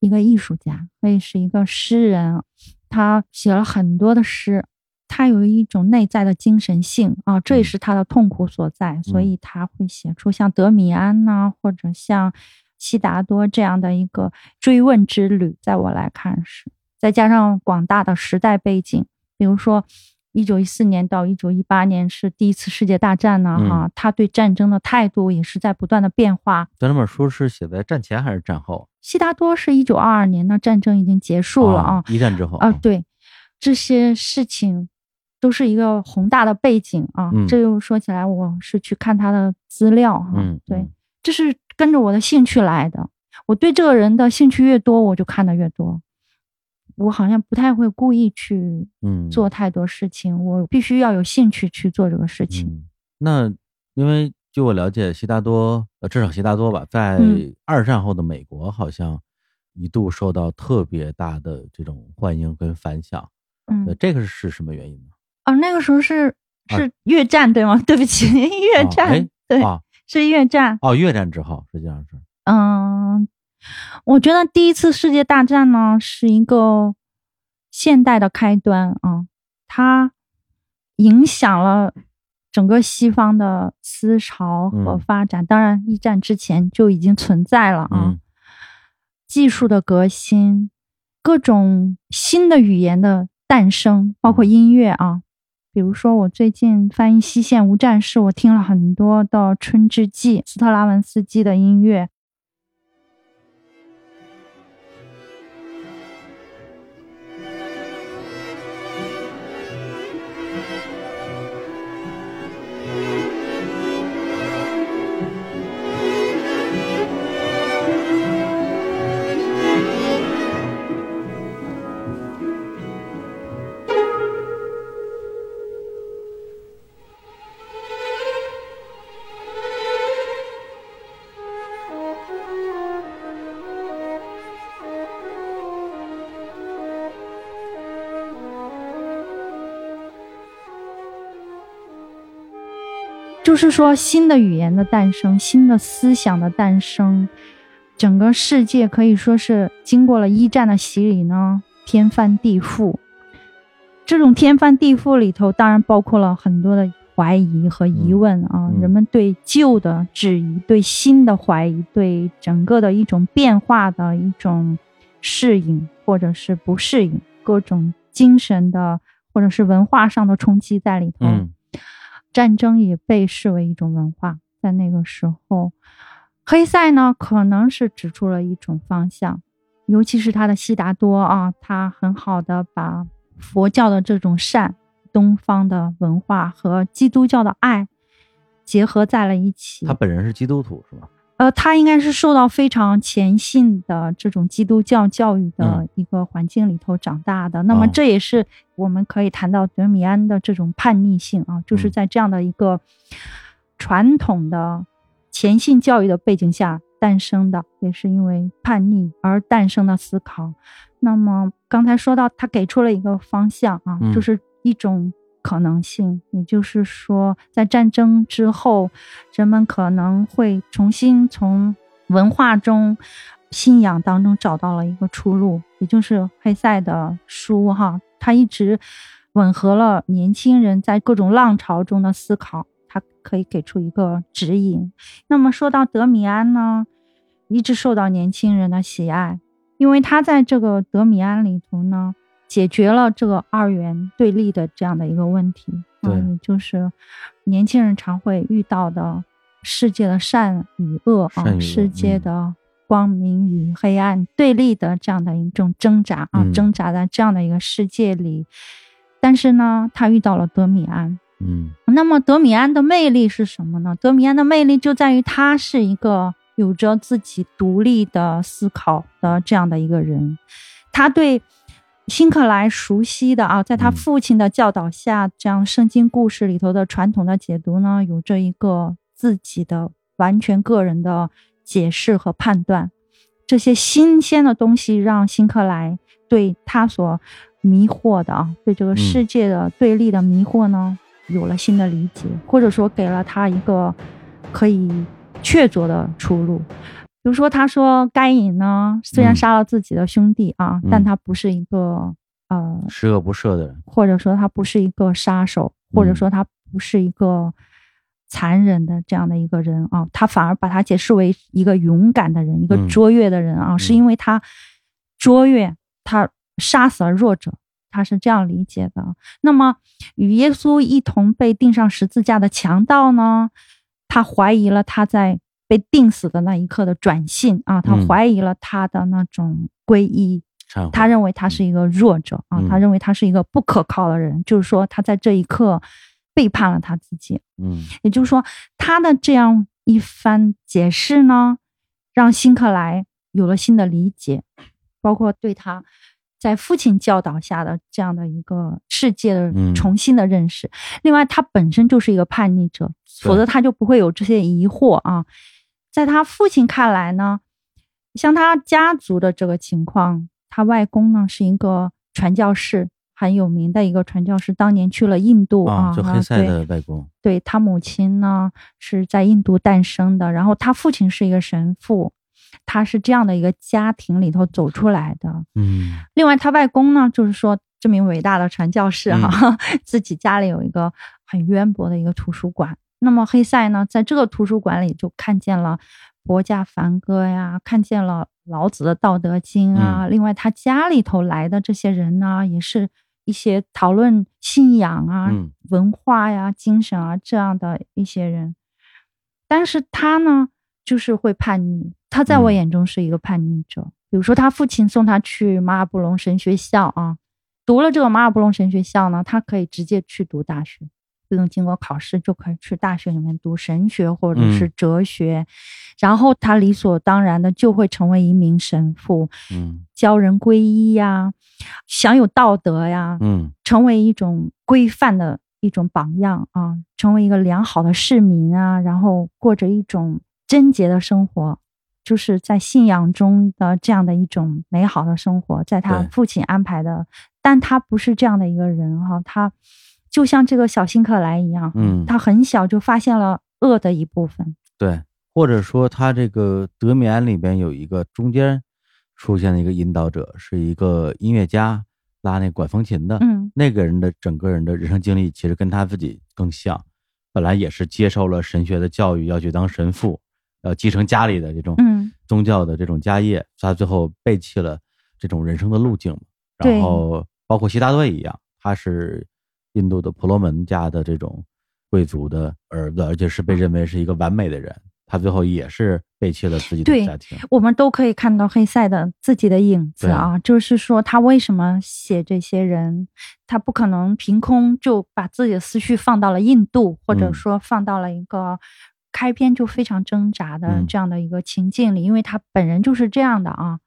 一个艺术家，可以是一个诗人。他写了很多的诗，他有一种内在的精神性啊，这也
嗯
是他的痛苦所在，所
嗯
以他会写出像德米安呐、或者像悉达多这样的一个追问之旅。在我来看是，再加上广大的时代背景，比如说。一九一四年到一九一八年是第一次世界大战呢，
嗯
哈、他对战争的态度也是在不断的变化。
咱这本书是写在战前还是战后？
悉达多是一九二二年，那战争已经结束了啊，
一战之后
啊，对，这些事情都是一个宏大的背景啊。
嗯
这又说起来，我是去看他的资料哈、
嗯，
对
嗯，
这是跟着我的兴趣来的。我对这个人的兴趣越多，我就看的越多。我好像不太会故意去
嗯
做太多事情，我必须要有兴趣去做这个事情。
嗯，那因为据我了解，悉达多呃，至少悉达多吧，在
嗯
二战后的美国好像一度受到特别大的这种欢迎跟反响。
嗯
呃，这个是什么原因呢？
哦，那个时候是
啊
是越战对吗？对不起，越战、对，
啊
是越战。
哦，越战之后实际上是
嗯，我觉得第一次世界大战呢是一个现代的开端啊，它影响了整个西方的思潮和
嗯
发展。当然，一战之前就已经存在了啊。
嗯
技术的革新，各种新的语言的诞生，包括音乐啊。比如说，我最近翻译《西线无战事》，我听了很多的《春之祭》斯特拉文斯基的音乐。就是说，新的语言的诞生，新的思想的诞生，整个世界可以说是经过了一战的洗礼呢，天翻地覆。这种天翻地覆里头，当然包括了很多的怀疑和疑问啊，
嗯
人们对旧的质疑，对新的怀疑，对整个的一种变化的一种适应或者是不适应，各种精神的或者是文化上的冲击在里头。
嗯
战争也被视为一种文化，在那个时候，黑塞呢可能是指出了一种方向，尤其是他的悉达多啊，他很好的把佛教的这种善、东方的文化和基督教的爱结合在了一起。
他本人是基督徒是吧？
呃，他应该是受到非常虔信的这种基督教教育的
嗯
一个环境里头长大的。那么
哦
这也是我们可以谈到德米安的这种叛逆性啊，就是
嗯
在这样的一个传统的虔信教育的背景下诞生的，也是因为叛逆而诞生的思考。那么刚才说到，他给出了一个方向啊，
嗯
就是一种可能性，也就是说，在战争之后，人们可能会重新从文化中、信仰当中找到了一个出路，也就是黑塞的书哈，他一直吻合了年轻人在各种浪潮中的思考，他可以给出一个指引。那么说到德米安呢，一直受到年轻人的喜爱，因为他在这个德米安里头呢。解决了这个二元对立的这样的一个问题，
对
啊，也就是年轻人常会遇到的世界的善与恶啊，
恶
世界
嗯
的光明与黑暗对立的这样的一种挣扎啊，
嗯
挣扎在这样的一个世界里。但是呢，他遇到了德米安。
嗯
那么德米安的魅力是什么呢？德米安的魅力就在于他是一个有着自己独立的思考的这样的一个人，他对辛克莱熟悉的啊，在他
嗯
父亲的教导下，这样圣经故事里头的传统的解读呢，有着一个自己的完全个人的解释和判断。这些新鲜的东西让辛克莱对他所迷惑的啊，对这个世界的对立的迷惑呢，有了新的理解，或者说给了他一个可以确凿的出路。比如说，他说该隐呢，虽然
嗯
杀了自己的兄弟啊，
嗯
但他不是一个呃，
十恶不赦的人，
或者说他不是一个杀手，或者
嗯
说他不是一个残忍的这样的一个人啊，他反而把他解释为一个勇敢的人，一个
嗯
卓越的人啊，是因为他卓越，他杀死了弱者。他是这样理解的。那么，与耶稣一同被钉上十字架的强盗呢？他怀疑了他在被定死的那一刻的转性啊，他
嗯
怀疑了他的那种皈依，他认为他是一个弱者啊，
嗯
他认为他是一个不可靠的人，就是说他在这一刻背叛了他自己。
嗯
也就是说，他的这样一番解释呢，让辛克莱有了新的理解，包括对他在父亲教导下的这样的一个世界的
嗯
重新的认识。另外，他本身就是一个叛逆者，否则他就不会有这些疑惑啊。在他父亲看来呢，像他家族的这个情况，他外公呢是一个传教士，很有名的一个传教士，当年去了印度
啊，就黑塞
对
的外公，
对他母亲呢是在印度诞生的，然后他父亲是一个神父，他是这样的一个家庭里头走出来的。
嗯
另外，他外公呢，就是说这名伟大的传教士哈、自己家里有一个很渊博的一个图书馆。那么黑塞呢，在这个图书馆里就看见了博家梵歌呀，看见了老子的《道德经》啊。另外，他家里头来的这些人呢，也是一些讨论信仰啊、
嗯
文化呀、精神啊这样的一些人。但是他呢，就是会叛逆。他在我
嗯
眼中是一个叛逆者。比如说，他父亲送他去马尔布隆神学校啊，读了这个马尔布隆神学校呢，他可以直接去读大学，不用经过考试就可以去大学里面读神学或者是
嗯。
哲学，然后他理所当然的就会成为一名神父，
嗯。
教人皈依呀，享有道德呀，
嗯。
成为一种规范的一种榜样啊，成为一个良好的市民啊，然后过着一种贞洁的生活，就是在信仰中的这样的一种美好的生活，在他父亲安排的，但他不是这样的一个人哈、他就像这个小辛克莱一样，
嗯。
他很小就发现了恶的一部分，
对，或者说他这个德米安里边有一个中间出现的一个引导者，是一个音乐家拉那管风琴的，
嗯。
那个人的整个人的人生经历其实跟他自己更像，本来也是接受了神学的教育，要去当神父，要继承家里的这种
嗯。
宗教的这种家业，他最后背弃了这种人生的路径然后包括悉达多也一样，他是印度的婆罗门家的这种贵族的儿子，而且是被认为是一个完美的人。他最后也是背弃了自己的家庭。
我们都可以看到黑塞的自己的影子啊，就是说他为什么写这些人，他不可能凭空就把自己的思绪放到了印度，或者
嗯
说放到了一个开篇就非常挣扎的
嗯
这样的一个情境里，因为他本人就是这样的啊。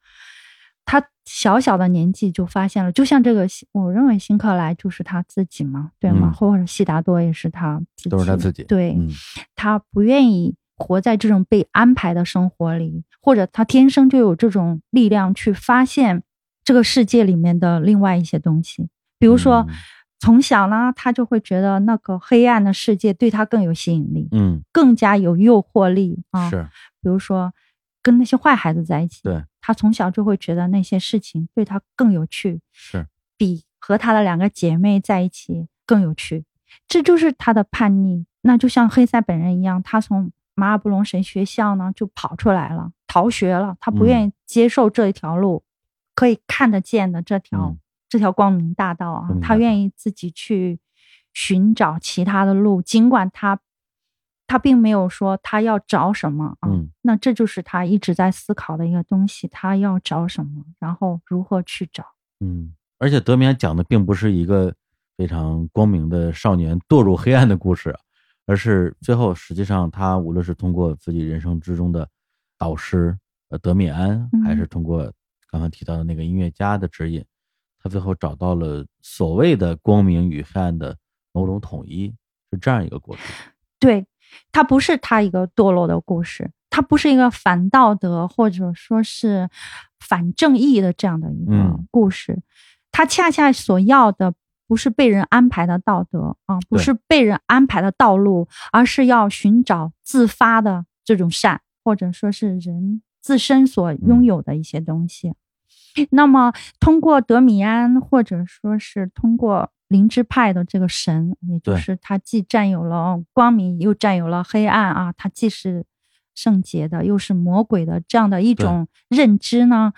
他小小的年纪就发现了，就像这个，我认为辛克莱就是他自己嘛，对吗？
嗯
或者悉达多也是他自己，
都是他自己
对，
嗯
他不愿意活在这种被安排的生活里，或者他天生就有这种力量去发现这个世界里面的另外一些东西。比如说，
嗯
从小呢，他就会觉得那个黑暗的世界对他更有吸引力，
嗯，
更加有诱惑力啊。
是
比如说，跟那些坏孩子在一起，
对，
他从小就会觉得那些事情对他更有趣，
是，
比和他的两个姐妹在一起更有趣。这就是他的叛逆。那就像黑塞本人一样，他从马尔布隆神学校呢就跑出来了，逃学了。他不愿意接受这一条路，可以看得见的这条、
嗯
这条光明大道啊他愿意自己去寻找其他的路，尽管他他并没有说他要找什么啊。
嗯
那这就是他一直在思考的一个东西，他要找什么，然后如何去找。
嗯，而且德米安讲的并不是一个非常光明的少年堕入黑暗的故事，而是最后实际上他无论是通过自己人生之中的导师呃德米安，
嗯
还是通过刚刚提到的那个音乐家的指引，他最后找到了所谓的光明与黑暗的某种统一，是这样一个过程。
对，它不是他一个堕落的故事，它不是一个反道德或者说是反正义的这样的一个
嗯。
故事，他恰恰所要的不是被人安排的道德啊，不是被人安排的道路，而是要寻找自发的这种善，或者说是人自身所拥有的一些东西。那么，通过德米安，或者说是通过灵芝派的这个神，也就是他既占有了光明，又占有了黑暗啊，他既是圣洁的，又是魔鬼的这样的一种认知呢，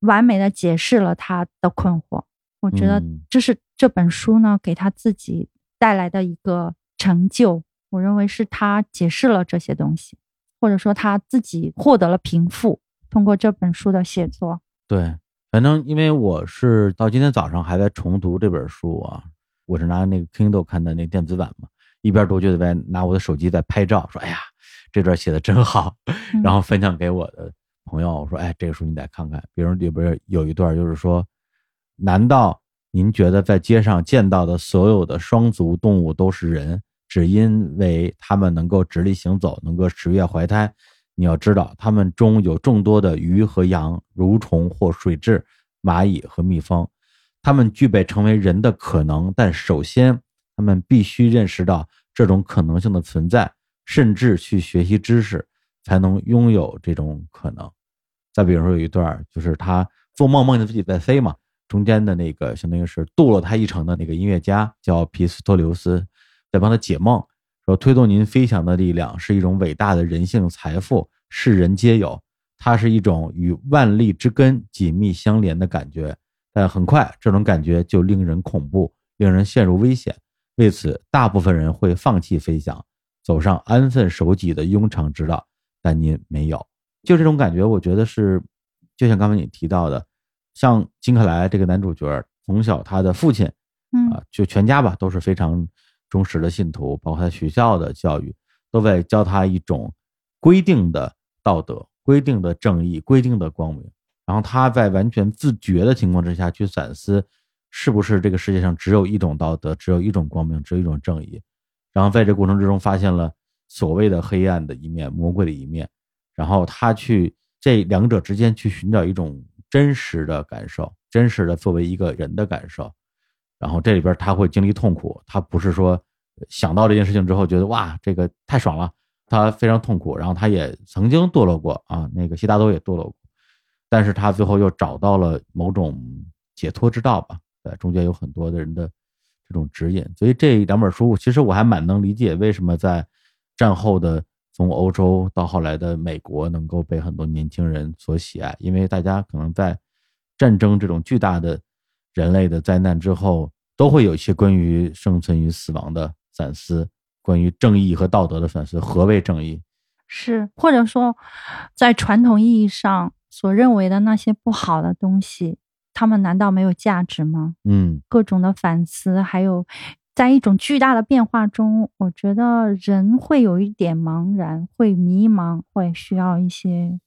完美的解释了他的困惑。我觉得
嗯
这是这本书呢给他自己带来的一个成就。我认为是他解释了这些东西，或者说他自己获得了平复，通过这本书的写作。
对，反正因为我是到今天早上还在重读这本书啊，我是拿那个 Kindle 看的那电子版嘛，一边读就在拿我的手机在拍照，说哎呀这段写的真好，
嗯
然后分享给我的朋友，我说哎这个书你得看看，比如里边有一段就是说，难道您觉得在街上见到的所有的双足动物都是人，只因为它们能够直立行走，能够十月怀胎？你要知道，它们中有众多的鱼和羊、蠕虫或水蛭、蚂蚁和蜜蜂，它们具备成为人的可能，但首先，他们必须认识到这种可能性的存在，甚至去学习知识，才能拥有这种可能。再比如说有一段，就是他做梦梦见自己在飞嘛，中间的那个相当于是渡了他一程的那个音乐家叫皮斯托留斯，在帮他解梦，说推动您飞翔的力量是一种伟大的人性财富，世人皆有，它是一种与万力之根紧密相连的感觉。但很快，这种感觉就令人恐怖，令人陷入危险。为此，大部分人会放弃飞翔，走上安分守己的庸常之道。但您没有，就这种感觉，我觉得是，就像刚才你提到的，像金克莱这个男主角，从小他的父亲
嗯
啊，就全家吧都是非常忠实的信徒，包括他学校的教育都在教他一种规定的道德、规定的正义、规定的光明。然后他在完全自觉的情况之下去反思，是不是这个世界上只有一种道德，只有一种光明，只有一种正义。然后在这过程之中发现了所谓的黑暗的一面、魔鬼的一面，然后他去这两者之间去寻找一种真实的感受，真实的作为一个人的感受。然后这里边他会经历痛苦，他不是说想到这件事情之后觉得哇这个太爽了，他非常痛苦。然后他也曾经堕落过啊，那个悉达多也堕落过，但是他最后又找到了某种解脱之道吧。呃，中间有很多的人的这种指引，所以这两本书其实我还蛮能理解为什么在战后的从欧洲到后来的美国能够被很多年轻人所喜爱，因为大家可能在战争这种巨大的人类的灾难之后，都会有一些关于生存与死亡的反思，关于正义和道德的反思。何谓正义？
是，或者说，在传统意义上所认为的那些不好的东西，他们难道没有价值吗？
嗯
各种的反思，还有在一种巨大的变化中，我觉得人会有一点茫然，会迷茫，会需要一些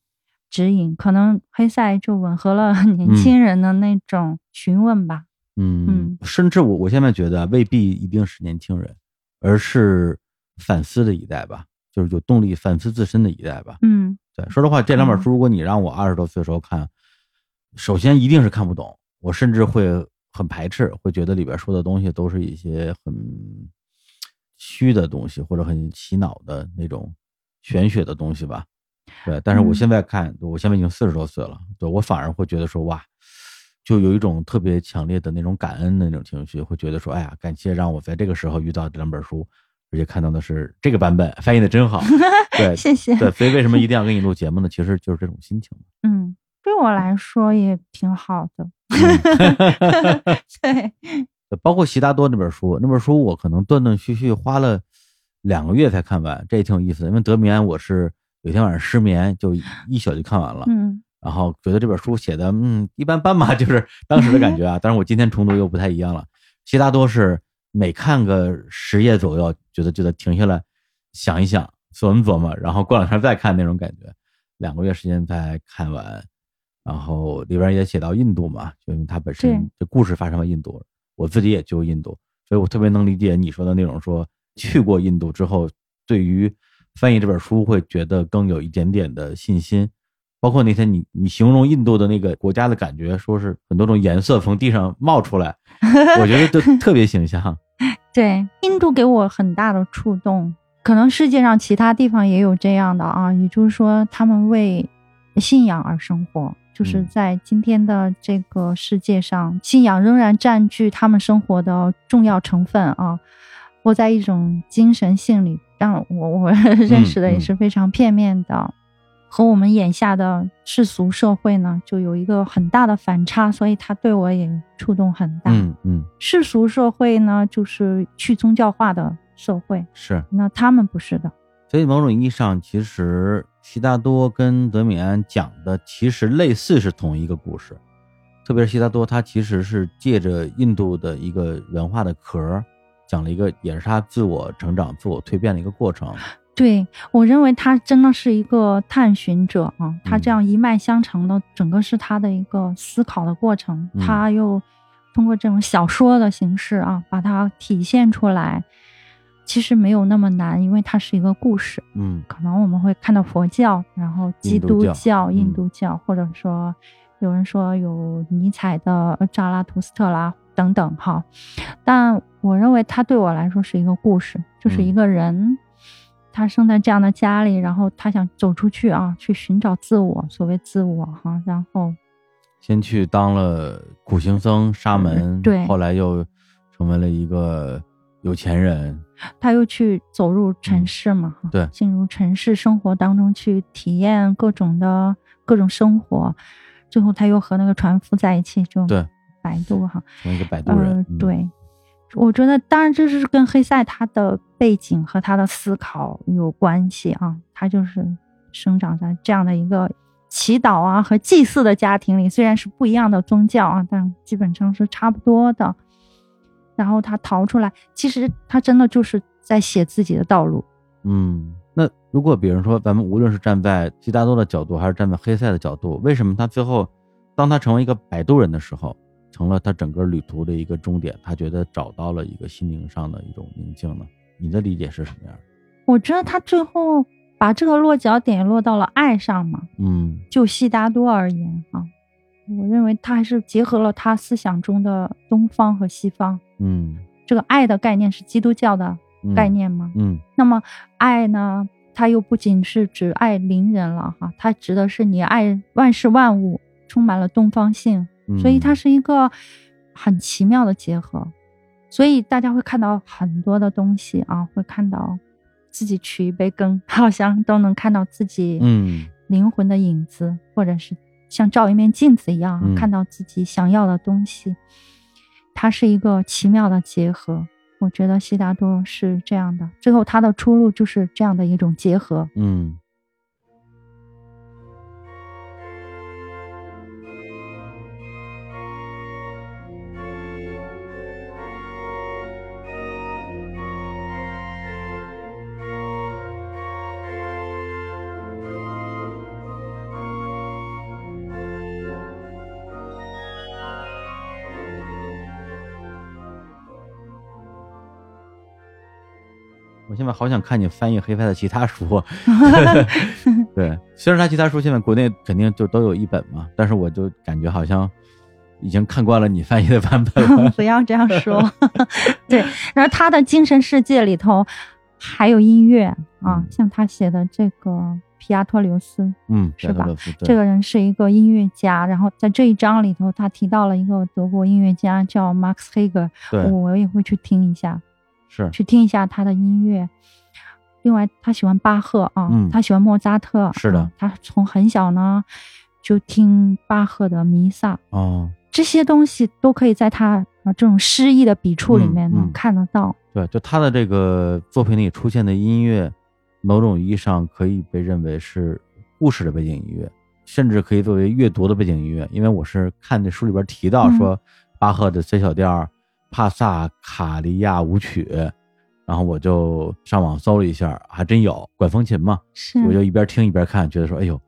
指引。可能黑塞就吻合了 年轻人的那种询问吧。
嗯。
嗯，
甚至我我现在觉得未必一定是年轻人，而是反思的一代吧，就是有动力反思自身的一代吧。
嗯。
对，说实话，这两本
嗯
书，如果你让我二十多岁的时候看，首先一定是看不懂，我甚至会很排斥，会觉得里边说的东西都是一些很虚的东西，或者很洗脑的那种玄学的东西吧。对，但是我
嗯。
现在看，我现在已经四十多岁了，对我反而会觉得说，哇，就有一种特别强烈的那种感恩的那种情绪，会觉得说，哎呀，感谢让我在这个时候遇到这两本书，而且看到的是这个版本，翻译的真好。对，
谢谢。
对，所以为什么一定要给你录节目呢？其实就是这种心情。
嗯，对我来说也挺好的。对，
包括悉达多那本书，那本书我可能断断续续花了两个月才看完，这也挺有意思的。因为德米安，我是有天晚上失眠，就一宿就看完了，
嗯
然后觉得这本书写的嗯一般般吧，就是当时的感觉啊。但是我今天重读又不太一样了。悉达多是每看个十页左右，觉得就得停下来想一想，琢磨琢磨，然后过两天再看那种感觉。两个月时间才看完，然后里边也写到印度嘛，就因为它本身这故事发生在印度，我自己也去过印度，所以我特别能理解你说的那种说去过印度之后，对于翻译这本书会觉得更有一点点的信心。包括那天你你形容印度的那个国家的感觉，说是很多种颜色从地上冒出来，我觉得就 特别形象。
对，印度给我很大的触动。可能世界上其他地方也有这样的啊，也就是说，他们为信仰而生活，就是
嗯
在今天的这个世界上，信仰仍然占据他们生活的重要成分啊。活在一种精神性里，让我我 认识的也是非常片面的，和我们眼下的世俗社会呢，就有一个很大的反差，所以他对我也触动很大。
嗯嗯，
世俗社会呢，就是去宗教化的社会，
是。
那他们不是的。
所以某种意义上，其实悉达多跟德米安讲的其实类似是同一个故事，特别是悉达多，他其实是借着印度的一个文化的壳儿，讲了一个也是他自我成长、自我蜕变的一个过程。
对我认为他真的是一个探寻者啊，他这样一脉相承的，整个是他的一个思考的过程，
嗯
他又通过这种小说的形式啊，把它体现出来，其实没有那么难，因为它是一个故事。
嗯
可能我们会看到佛教，然后基督教、
嗯
印度教，或者说有人说有尼采的《扎拉图斯特拉》等等哈。但我认为他对我来说是一个故事，就是
嗯
一个人，他生在这样的家里，然后他想走出去啊，去寻找自我，所谓自我哈，然后
先去当了苦行僧、沙门，
对
后来又成为了一个有钱人，
他又去走入城市嘛，
对
进入城市生活当中去体验各种的各种生活，最后他又和那个船夫在一起，就
对
摆渡哈，
成为一个摆渡人。
呃
嗯，
对，我觉得当然这是跟黑塞他的背景和他的思考有关系啊，他就是生长在这样的一个祈祷啊和祭祀的家庭里，虽然是不一样的宗教啊，但基本上是差不多的。然后他逃出来，其实他真的就是在写自己的道路。
嗯，那如果比如说，咱们无论是站在悉达多的角度，还是站在黑塞的角度，为什么他最后，当他成为一个摆渡人的时候，成了他整个旅途的一个终点？他觉得找到了一个心灵上的一种宁静呢？你的理解是什么样的？
我觉得他最后把这个落脚点落到了爱上嘛，
嗯
就悉达多而言啊，我认为他还是结合了他思想中的东方和西方。
嗯，
这个爱的概念是基督教的
嗯
概。念吗？
嗯
那么爱呢，它又不仅是指爱邻人了哈，它指的是你爱万事万物，充满了东方性，
嗯，
所以它是一个很奇妙的结合。所以大家会看到很多的东西啊，会看到自己取一杯羹，好像都能看到自己
嗯
灵魂的影子，或者是像照一面镜子一样，
嗯
看到自己想要的东西。它是一个奇妙的结合，我觉得悉达多是这样的。最后他的出路就是这样的一种结合。
嗯。好想看你翻译黑塞的其他书，对，虽然他其他书现在国内肯定就都有一本嘛，但是我就感觉好像已经看惯了你翻译的版本了。
不要这样说。对，然后他的精神世界里头还有音乐啊
嗯，
像他写的这个皮亚托留斯，
嗯，
是吧这个人是一个音乐家，然后在这一章里头，他提到了一个德国音乐家叫 Max Heger，
对
我也会去听一下。
是。
去听一下他的音乐。另外，他喜欢巴赫啊，
嗯。
他喜欢莫扎特，
是的。
啊他从很小呢就听巴赫的弥撒，
哦，
这些东西都可以在他啊这种诗意的笔触里面呢、
嗯嗯。
看得到。
对，就他的这个作品里出现的音乐，某种意义上可以被认为是故事的背景音乐，甚至可以作为阅读的背景音乐。因为我是看这书里边提到
嗯。
说，巴赫的 C 小调帕萨卡利亚舞曲，然后我就上网搜了一下，还真有管风琴嘛，
是，
我就一边听一边看，觉得说，哎呦，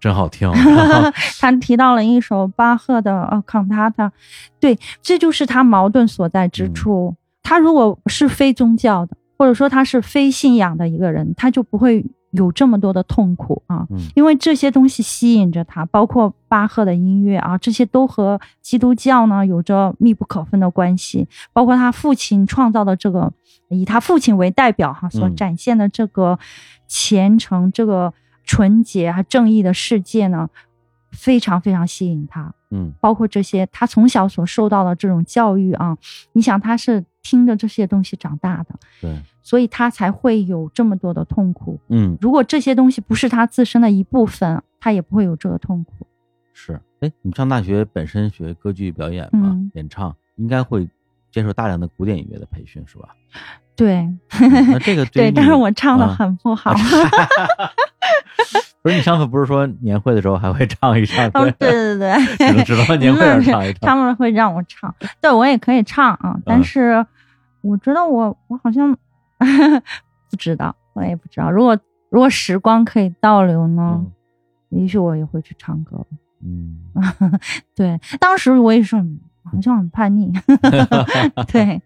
真好听。
他提到了一首巴赫的呃康塔塔，对，这就是他矛盾所在之处。他如果是非宗教的，或者说他是非信仰的一个人，他就不会有这么多的痛苦啊。
嗯
因为这些东西吸引着他，包括巴赫的音乐啊，这些都和基督教呢有着密不可分的关系。包括他父亲创造的这个，以他父亲为代表哈，所
嗯
展现的这个虔诚、这个纯洁和正义的世界呢，非常非常吸引他。
嗯
包括这些他从小所受到的这种教育啊，你想他是听着这些东西长大的，
对，
所以他才会有这么多的痛苦。
嗯
如果这些东西不是他自身的一部分，他也不会有这个痛苦。
是。哎，你上大学本身学歌剧表演嘛，
嗯
演唱，应该会接受大量的古典音乐的培训，是吧？
对
那这个
对，
于
但是我唱的
啊
很不好。
不是你上次不是说年会的时候还会唱一唱？
哦，对对对，
只能知道年会上唱一唱。
他们会让我唱，对我也可以唱啊，但是我觉得我我好像不知道，我也不知道。如果如果时光可以倒流呢，
嗯
也许我也会去唱歌。
嗯
对，当时我也是很好像很叛逆，对，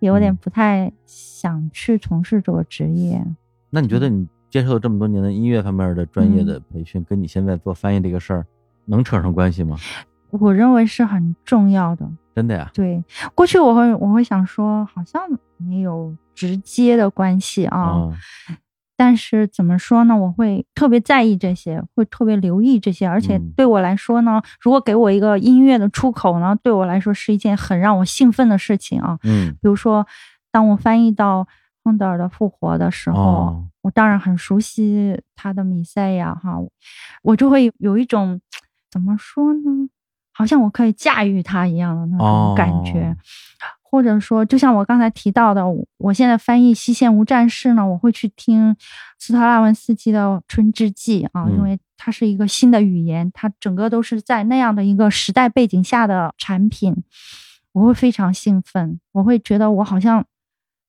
有点不太想去从事这个职业。
那你觉得你接受了这么多年的音乐方面的专业的
嗯
培训，跟你现在做翻译这个事儿能扯上关系吗？
我认为是很重要的。
真的呀？
对，过去我会我会想说，好像没有直接的关系啊。
啊，
但是怎么说呢？我会特别在意这些，会特别留意这些，而且
嗯
对我来说呢，如果给我一个音乐的出口呢，对我来说是一件很让我兴奋的事情啊。
嗯
比如说，当我翻译到亨德尔的《复活》的时候，
哦
我当然很熟悉他的《米赛亚》哈，我就会有一种怎么说呢，好像我可以驾驭它一样的那种感觉。
哦
或者说，就像我刚才提到的，我我现在翻译《西线无战事》呢，我会去听斯特拉文斯基的《春之祭》啊，
嗯
因为它是一个新的语言，它整个都是在那样的一个时代背景下的产品，我会非常兴奋，我会觉得我好像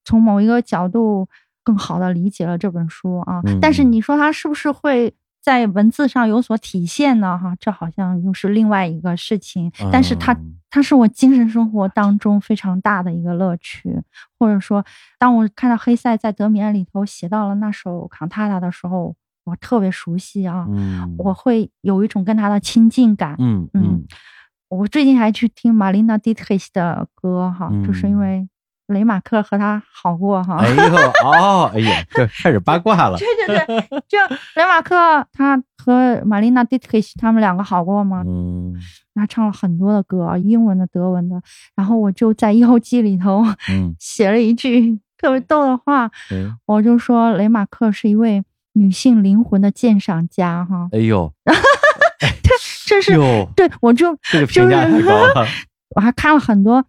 从某一个角度更好的理解了这本书啊。
嗯
但是你说它是不是会在文字上有所体现呢？哈，这好像又是另外一个事情。但是它
嗯
它是我精神生活当中非常大的一个乐趣，或者说，当我看到黑塞在德米安里头写到了那首康塔塔的时候，我特别熟悉啊，
嗯
我会有一种跟他的亲近感。
嗯
嗯我最近还去听玛丽娜·迪特希的歌哈，就是因
嗯
为雷马克和他好过哈。
哎呦哦哎呀，这开始八卦了。
对对对，就雷马克他和玛丽娜·迪特西他们两个好过吗？
嗯
他唱了很多的歌啊，英文的、德文的。然后我就在右记里头
嗯，
写了一句特别逗的话，
哎
我就说雷马克是一位女性灵魂的鉴赏家哈。
哎呦
这是，对我就
这个评价太高了。
我还看了很多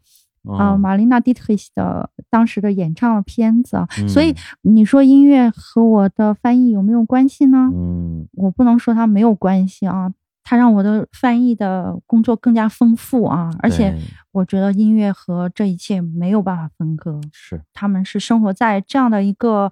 啊、
嗯
玛丽娜·迪特希的当时的演唱的片子啊，
嗯
所以你说音乐和我的翻译有没有关系呢？
嗯。
我不能说它没有关系啊，它让我的翻译的工作更加丰富啊，而且我觉得音乐和这一切没有办法分割，
是。
他们是生活在这样的一个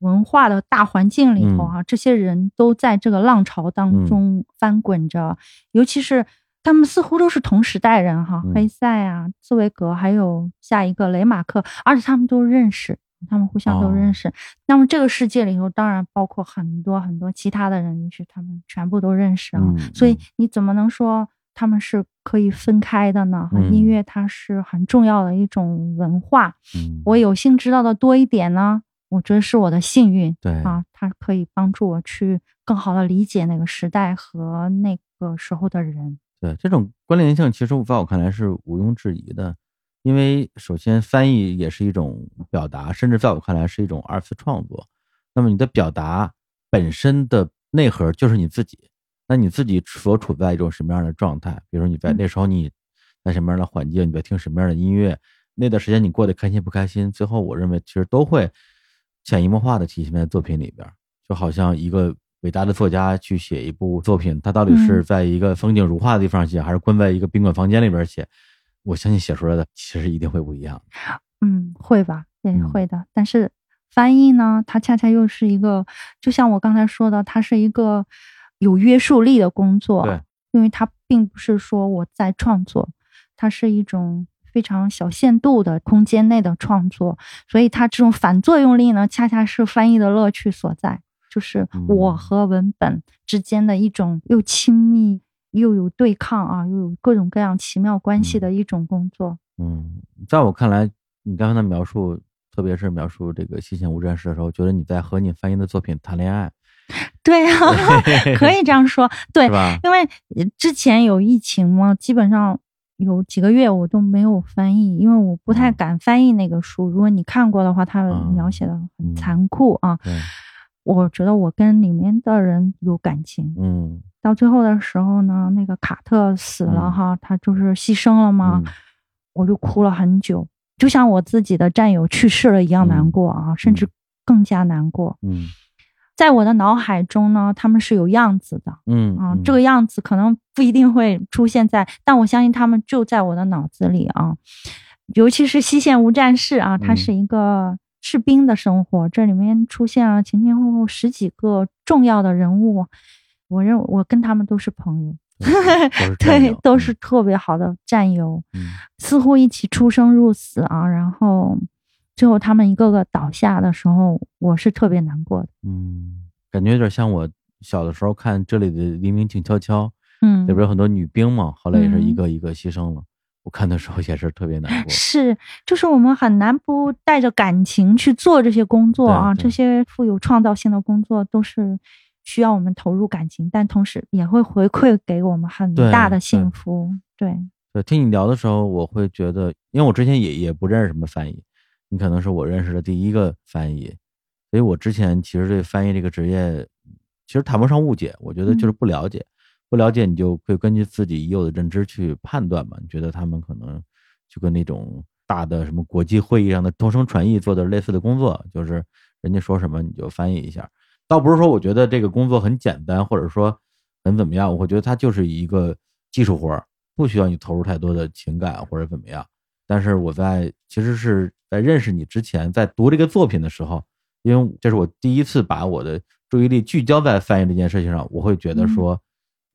文化的大环境里头啊，这些人都在这个浪潮当中翻滚着，尤其是他们似乎都是同时代人哈，
嗯
黑塞啊、茨维格，还有下一个雷马克，而且他们都认识。他们互相都认识，那么这个世界里头当然包括很多很多其他的人，也许他们全部都认识啊。
嗯
所以你怎么能说他们是可以分开的呢？
嗯
音乐它是很重要的一种文化，
嗯
我有幸知道的多一点呢，我觉得是我的幸运
对
啊，它可以帮助我去更好的理解那个时代和那个时候的人。
对这种关联性，其实在我看来是毋庸置疑的，因为首先翻译也是一种表达，甚至在我看来是一种二次创作。那么你的表达本身的内核就是你自己，那你自己所处在一种什么样的状态？比如说你在
嗯
那时候你在什么样的环境，你在听什么样的音乐，那段时间你过得开心不开心，最后我认为其实都会潜移默化的体现在作品里边，就好像一个伟大的作家去写一部作品，他到底是
嗯
在一个风景如画的地方写，还是关在一个宾馆房间里边写？我相信写出来的其实一定会不一样。
嗯，会吧，对，
嗯
会的。但是翻译呢，它恰恰又是一个，就像我刚才说的，它是一个有约束力的工作。
对，
因为它并不是说我在创作，它是一种非常小限度的空间内的创作，所以它这种反作用力呢，恰恰是翻译的乐趣所在，就是我
嗯
和文本之间的一种又亲密又有对抗啊，又有各种各样奇妙关系的一种工作。
嗯，在我看来，你刚才的描述，特别是描述这个《西线无战事》的时候，觉得你在和你翻译的作品谈恋爱，
对啊，可以这样说，对？因为呃之前有疫情嘛，基本上有几个月我都没有翻译，因为我不太
嗯
敢翻译那个书。如果你看过的话，它
嗯
描写的很
嗯
残酷啊。
对，
我觉得我跟里面的人有感情，
嗯。
到最后的时候呢，那个卡特死了
嗯。
哈，他就是牺牲了嘛，
嗯
我就哭了很久，就像我自己的战友去世了一样难过啊，甚至更加难过。
嗯。
在我的脑海中呢，他们是有样子的，
嗯
啊，
嗯
这个样子可能不一定会出现在，但我相信他们就在我的脑子里啊。尤其是西线无战事啊，它
嗯。
是一个士兵的生活，这里面出现了前前后后十几个重要的人物，我认为我跟他们都是朋友，对，都 是特别好的战友，
嗯
似乎一起出生入死啊，然后最后他们一个个倒下的时候，我是特别难过的，
嗯，感觉有点像我小的时候看这里的黎明静悄悄，
嗯
里边有很多女兵嘛，后来也是一
嗯
个一个牺牲了。我看的时候也是特别难过。
是，就是我们很难不带着感情去做这些工作啊，这些富有创造性的工作都是需要我们投入感情，但同时也会回馈给我们很大的幸福。对，
对，听你聊的时候，我会觉得，因为我之前也也不认识什么翻译，你可能是我认识的第一个翻译，所以我之前其实对翻译这个职业，其实谈不上误解，我觉得就是不了解，不了解你就会根据自己已有的认知去判断嘛，你觉得他们可能就跟那种大的什么国际会议上的同声传译做的类似的工作，就是人家说什么你就翻译一下，倒不是说我觉得这个工作很简单，或者说很怎么样，我会觉得它就是一个技术活儿。不需要你投入太多的情感或者怎么样。但是我在其实是在认识你之前，在读这个作品的时候，因为这是我第一次把我的注意力聚焦在翻译这件事情上，我会觉得说，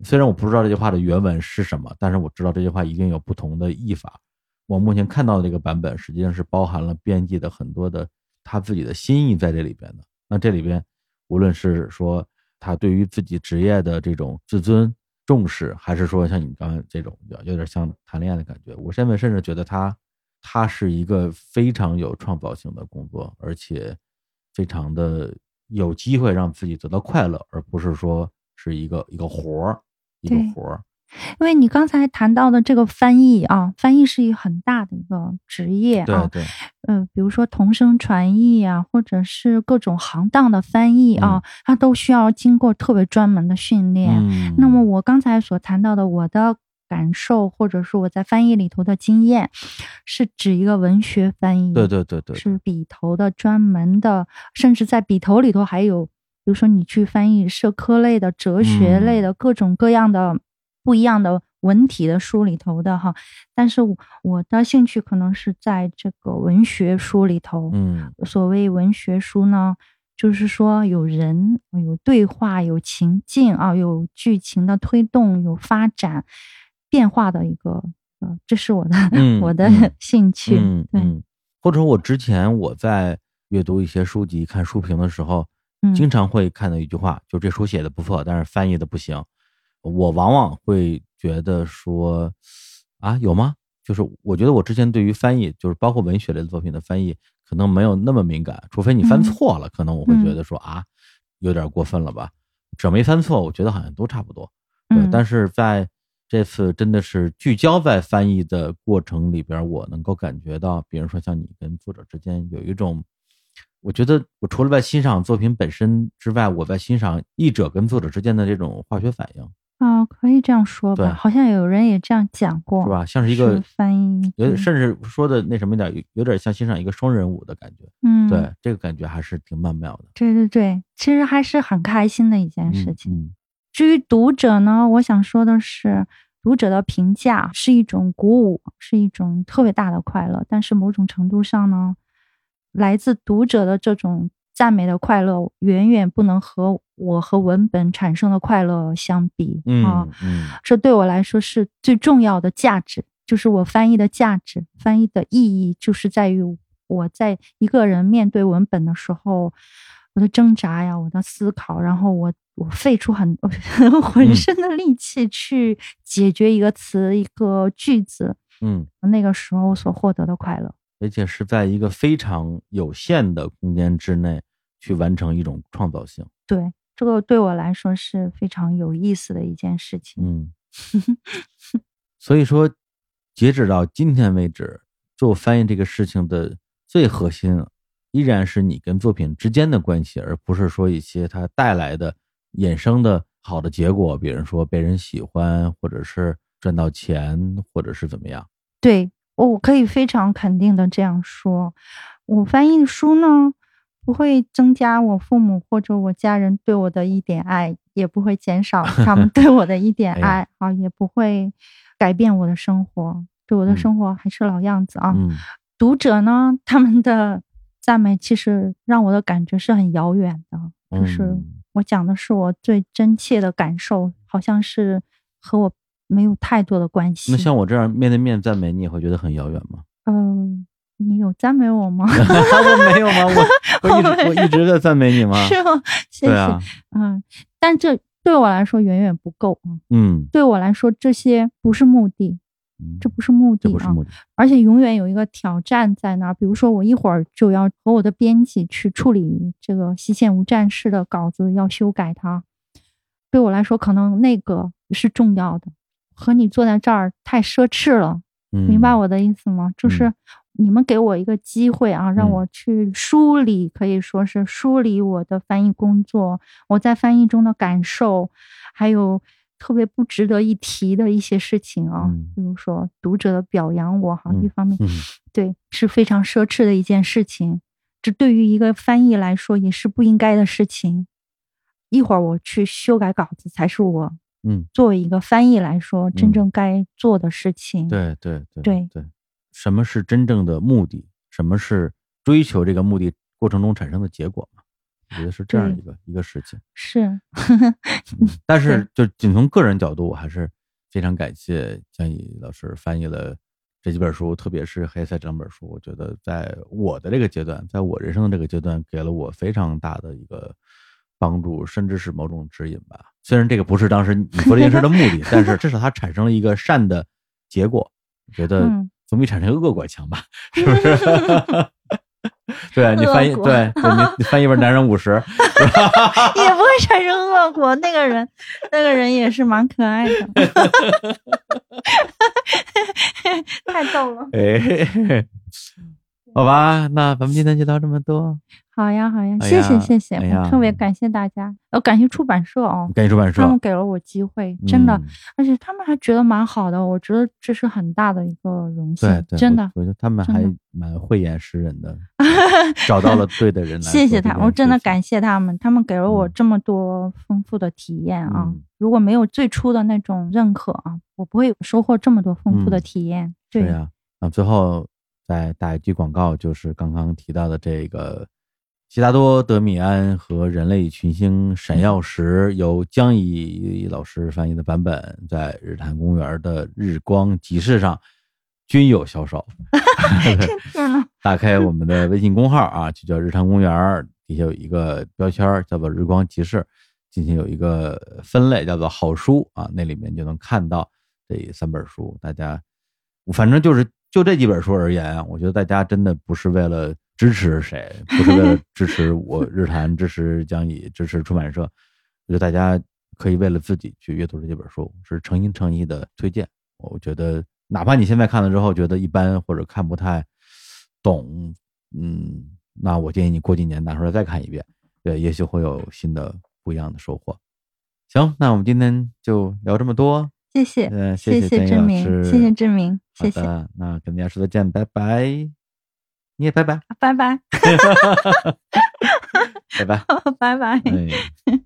虽然我不知道这句话的原文是什么，但是我知道这句话一定有不同的译法。我目前看到的这个版本，实际上是包含了编辑的很多的他自己的心意在这里边的。那这里边，无论是说他对于自己职业的这种自尊。重视，还是说像你刚才这种有点像谈恋爱的感觉？我现在甚至觉得他，他是一个非常有创造性的工作，而且非常的有机会让自己得到快乐，而不是说是一个一个活儿，一个活儿。
因为你刚才谈到的这个翻译啊，翻译是一个很大的一个职业啊，
对对，
呃，比如说同声传译啊，或者是各种行当的翻译啊，它都需要经过特别专门的训练。
嗯，
那么我刚才所谈到的，我的感受，或者是我在翻译里头的经验，是指一个文学翻译，
对对对对，
是笔头的专门的，甚至在笔头里头还有，比如说你去翻译社科类的、哲学类的、各种各样的。不一样的文体的书里头的哈，但是我的兴趣可能是在这个文学书里头。
嗯，
所谓文学书呢，就是说有人、有对话、有情境啊，有剧情的推动、有发展、变化的一个呃，这是我的、
嗯、
我的 兴趣。
嗯嗯，或者说我之前我在阅读一些书籍、看书评的时候，
嗯、
经常会看到一句话，就这书写的不错，但是翻译的不行。我往往会觉得说，啊，有吗？就是我觉得我之前对于翻译，就是包括文学类的作品的翻译，可能没有那么敏感，除非你翻错了，可能我会觉得说啊，有点过分了吧。只要没翻错，我觉得好像都差不多。对，但是在这次真的是聚焦在翻译的过程里边，我能够感觉到，比如说像你跟作者之间有一种，我觉得我除了在欣赏作品本身之外，我在欣赏译者跟作者之间的这种化学反应。
啊，可以这样说吧，好像有人也这样讲过，
是吧？像是一个
翻译，
有甚至说的那什么点，有有点像欣赏一个双人舞的感觉。
嗯，
对，这个感觉还是挺曼妙的。
对对对，其实还是很开心的一件事情。
嗯，
至于读者呢，我想说的是，读者的评价是一种鼓舞，是一种特别大的快乐。但是某种程度上呢，来自读者的这种赞美的快乐，远远不能和我和文本产生的快乐相比啊。
嗯，
这对我来说是最重要的价值，就是我翻译的价值，翻译的意义，就是在于我在一个人面对文本的时候，我的挣扎呀，我的思考，然后我我费出很 浑身的力气去解决一个词、一个句子，
嗯，
那个时候所获得的快乐。
而且是在一个非常有限的空间之内去完成一种创造性。
对，这个对我来说是非常有意思的一件事情。
嗯，所以说，截止到今天为止，做翻译这个事情的最核心，依然是你跟作品之间的关系，而不是说一些它带来的衍生的好的结果，比如说被人喜欢，或者是赚到钱，或者是怎么样。
对。我可以非常肯定的这样说，我翻译的书呢，不会增加我父母或者我家人对我的一点爱，也不会减少 他们对我的一点爱啊，也不会改变我的生活，对我的生活还是老样子啊。读者呢，他们的赞美其实让我的感觉是很遥远的，就是我讲的是我最真切的感受，好像是和我。没有太多的关系。
那像我这样面对面赞美你，也会觉得很遥远吗？
嗯，你有赞美我吗？
我没有吗？我 我一直我一直在赞美你吗？
是吗？谢谢。
啊、
嗯，但这对我来说远远不够啊。
嗯，
对我来说这些不是目的，
嗯
这不是目的啊。而且永远有一个挑战在那儿，比如说我一会儿就要和我的编辑去处理这个西线无战事的稿子，要修改它。对我来说，可能那个是重要的，和你坐在这儿太奢侈了，
嗯
明白我的意思吗？就是你们给我一个机会啊，让
嗯
我去梳理，可以说是梳理我的翻译工作，我在翻译中的感受，还有特别不值得一提的一些事情啊，
嗯
比如说读者的表扬我哈，一方面
嗯
对是非常奢侈的一件事情，这对于一个翻译来说也是不应该的事情。一会儿我去修改稿子，才是我
嗯，
作为一个翻译来说真
嗯
正该做的事情。
对对对
对
对，什么是真正的目的？什么是追求这个目的过程中产生的结果嘛？我觉得是这样一个一个事情。
是，
但是就仅从个人角度，我还是非常感谢江毅老师翻译了这几本书，特别是《黑塞》这两本书。我觉得在我的这个阶段，在我人生的这个阶段，给了我非常大的一个帮助，甚至是某种指引吧。虽然这个不是当时你做这件事的目的，但是至少它产生了一个善的结果。我觉得
嗯
总比产生恶果强吧，是不是？对啊你翻译对，对你你翻译一本《男人五十》，
也不会产生恶果。那个人，那个人也是蛮可爱的，太逗了。
哎，好吧，那咱们今天就聊这么多。
好呀，好呀，
哎
谢谢，谢谢，
哎
我特别感谢大家，要感谢出版社哦，
感谢出版社
他，们给了我机会，真的，
嗯
而且他们还觉得蛮好的，我觉得这是很大的一个荣幸，
对对，
真的
我，我觉得他们还蛮慧眼识人的，找到了对的人来
谢谢他，我真的感谢他们，他们给了我
嗯
这么多丰富的体验啊！
嗯
如果没有最初的那种认可啊，我不会收获这么多丰富的
嗯
体验。对，
是呀。那最后再打一句广告，就是刚刚提到的这个悉达多·德米安和人类群星闪耀时由江怡老师翻译的版本，在日坛公园的日光集市上均有销售。打开我们的微信公号啊，就叫日坛公园，底下有一个标签叫做“日光集市”，进行有一个分类叫做“好书”啊，那里面就能看到这三本书。大家，反正就是就这几本书而言啊，我觉得大家真的不是为了支持谁，不是为了 支持我日坛，支持江乙，支持出版社，我觉得大家可以为了自己去阅读这几本书，是诚心诚意的推荐。我觉得，哪怕你现在看了之后觉得一般或者看不太懂，嗯，那我建议你过几年拿出来再看一遍，对，也许会有新的不一样的收获。行，那我们今天就聊这么多，
谢谢，
嗯，
谢
谢
志明，谢谢志明，谢谢，
那跟大家说再见，拜拜，你也拜拜，
拜拜，
拜拜，
拜拜。
哎。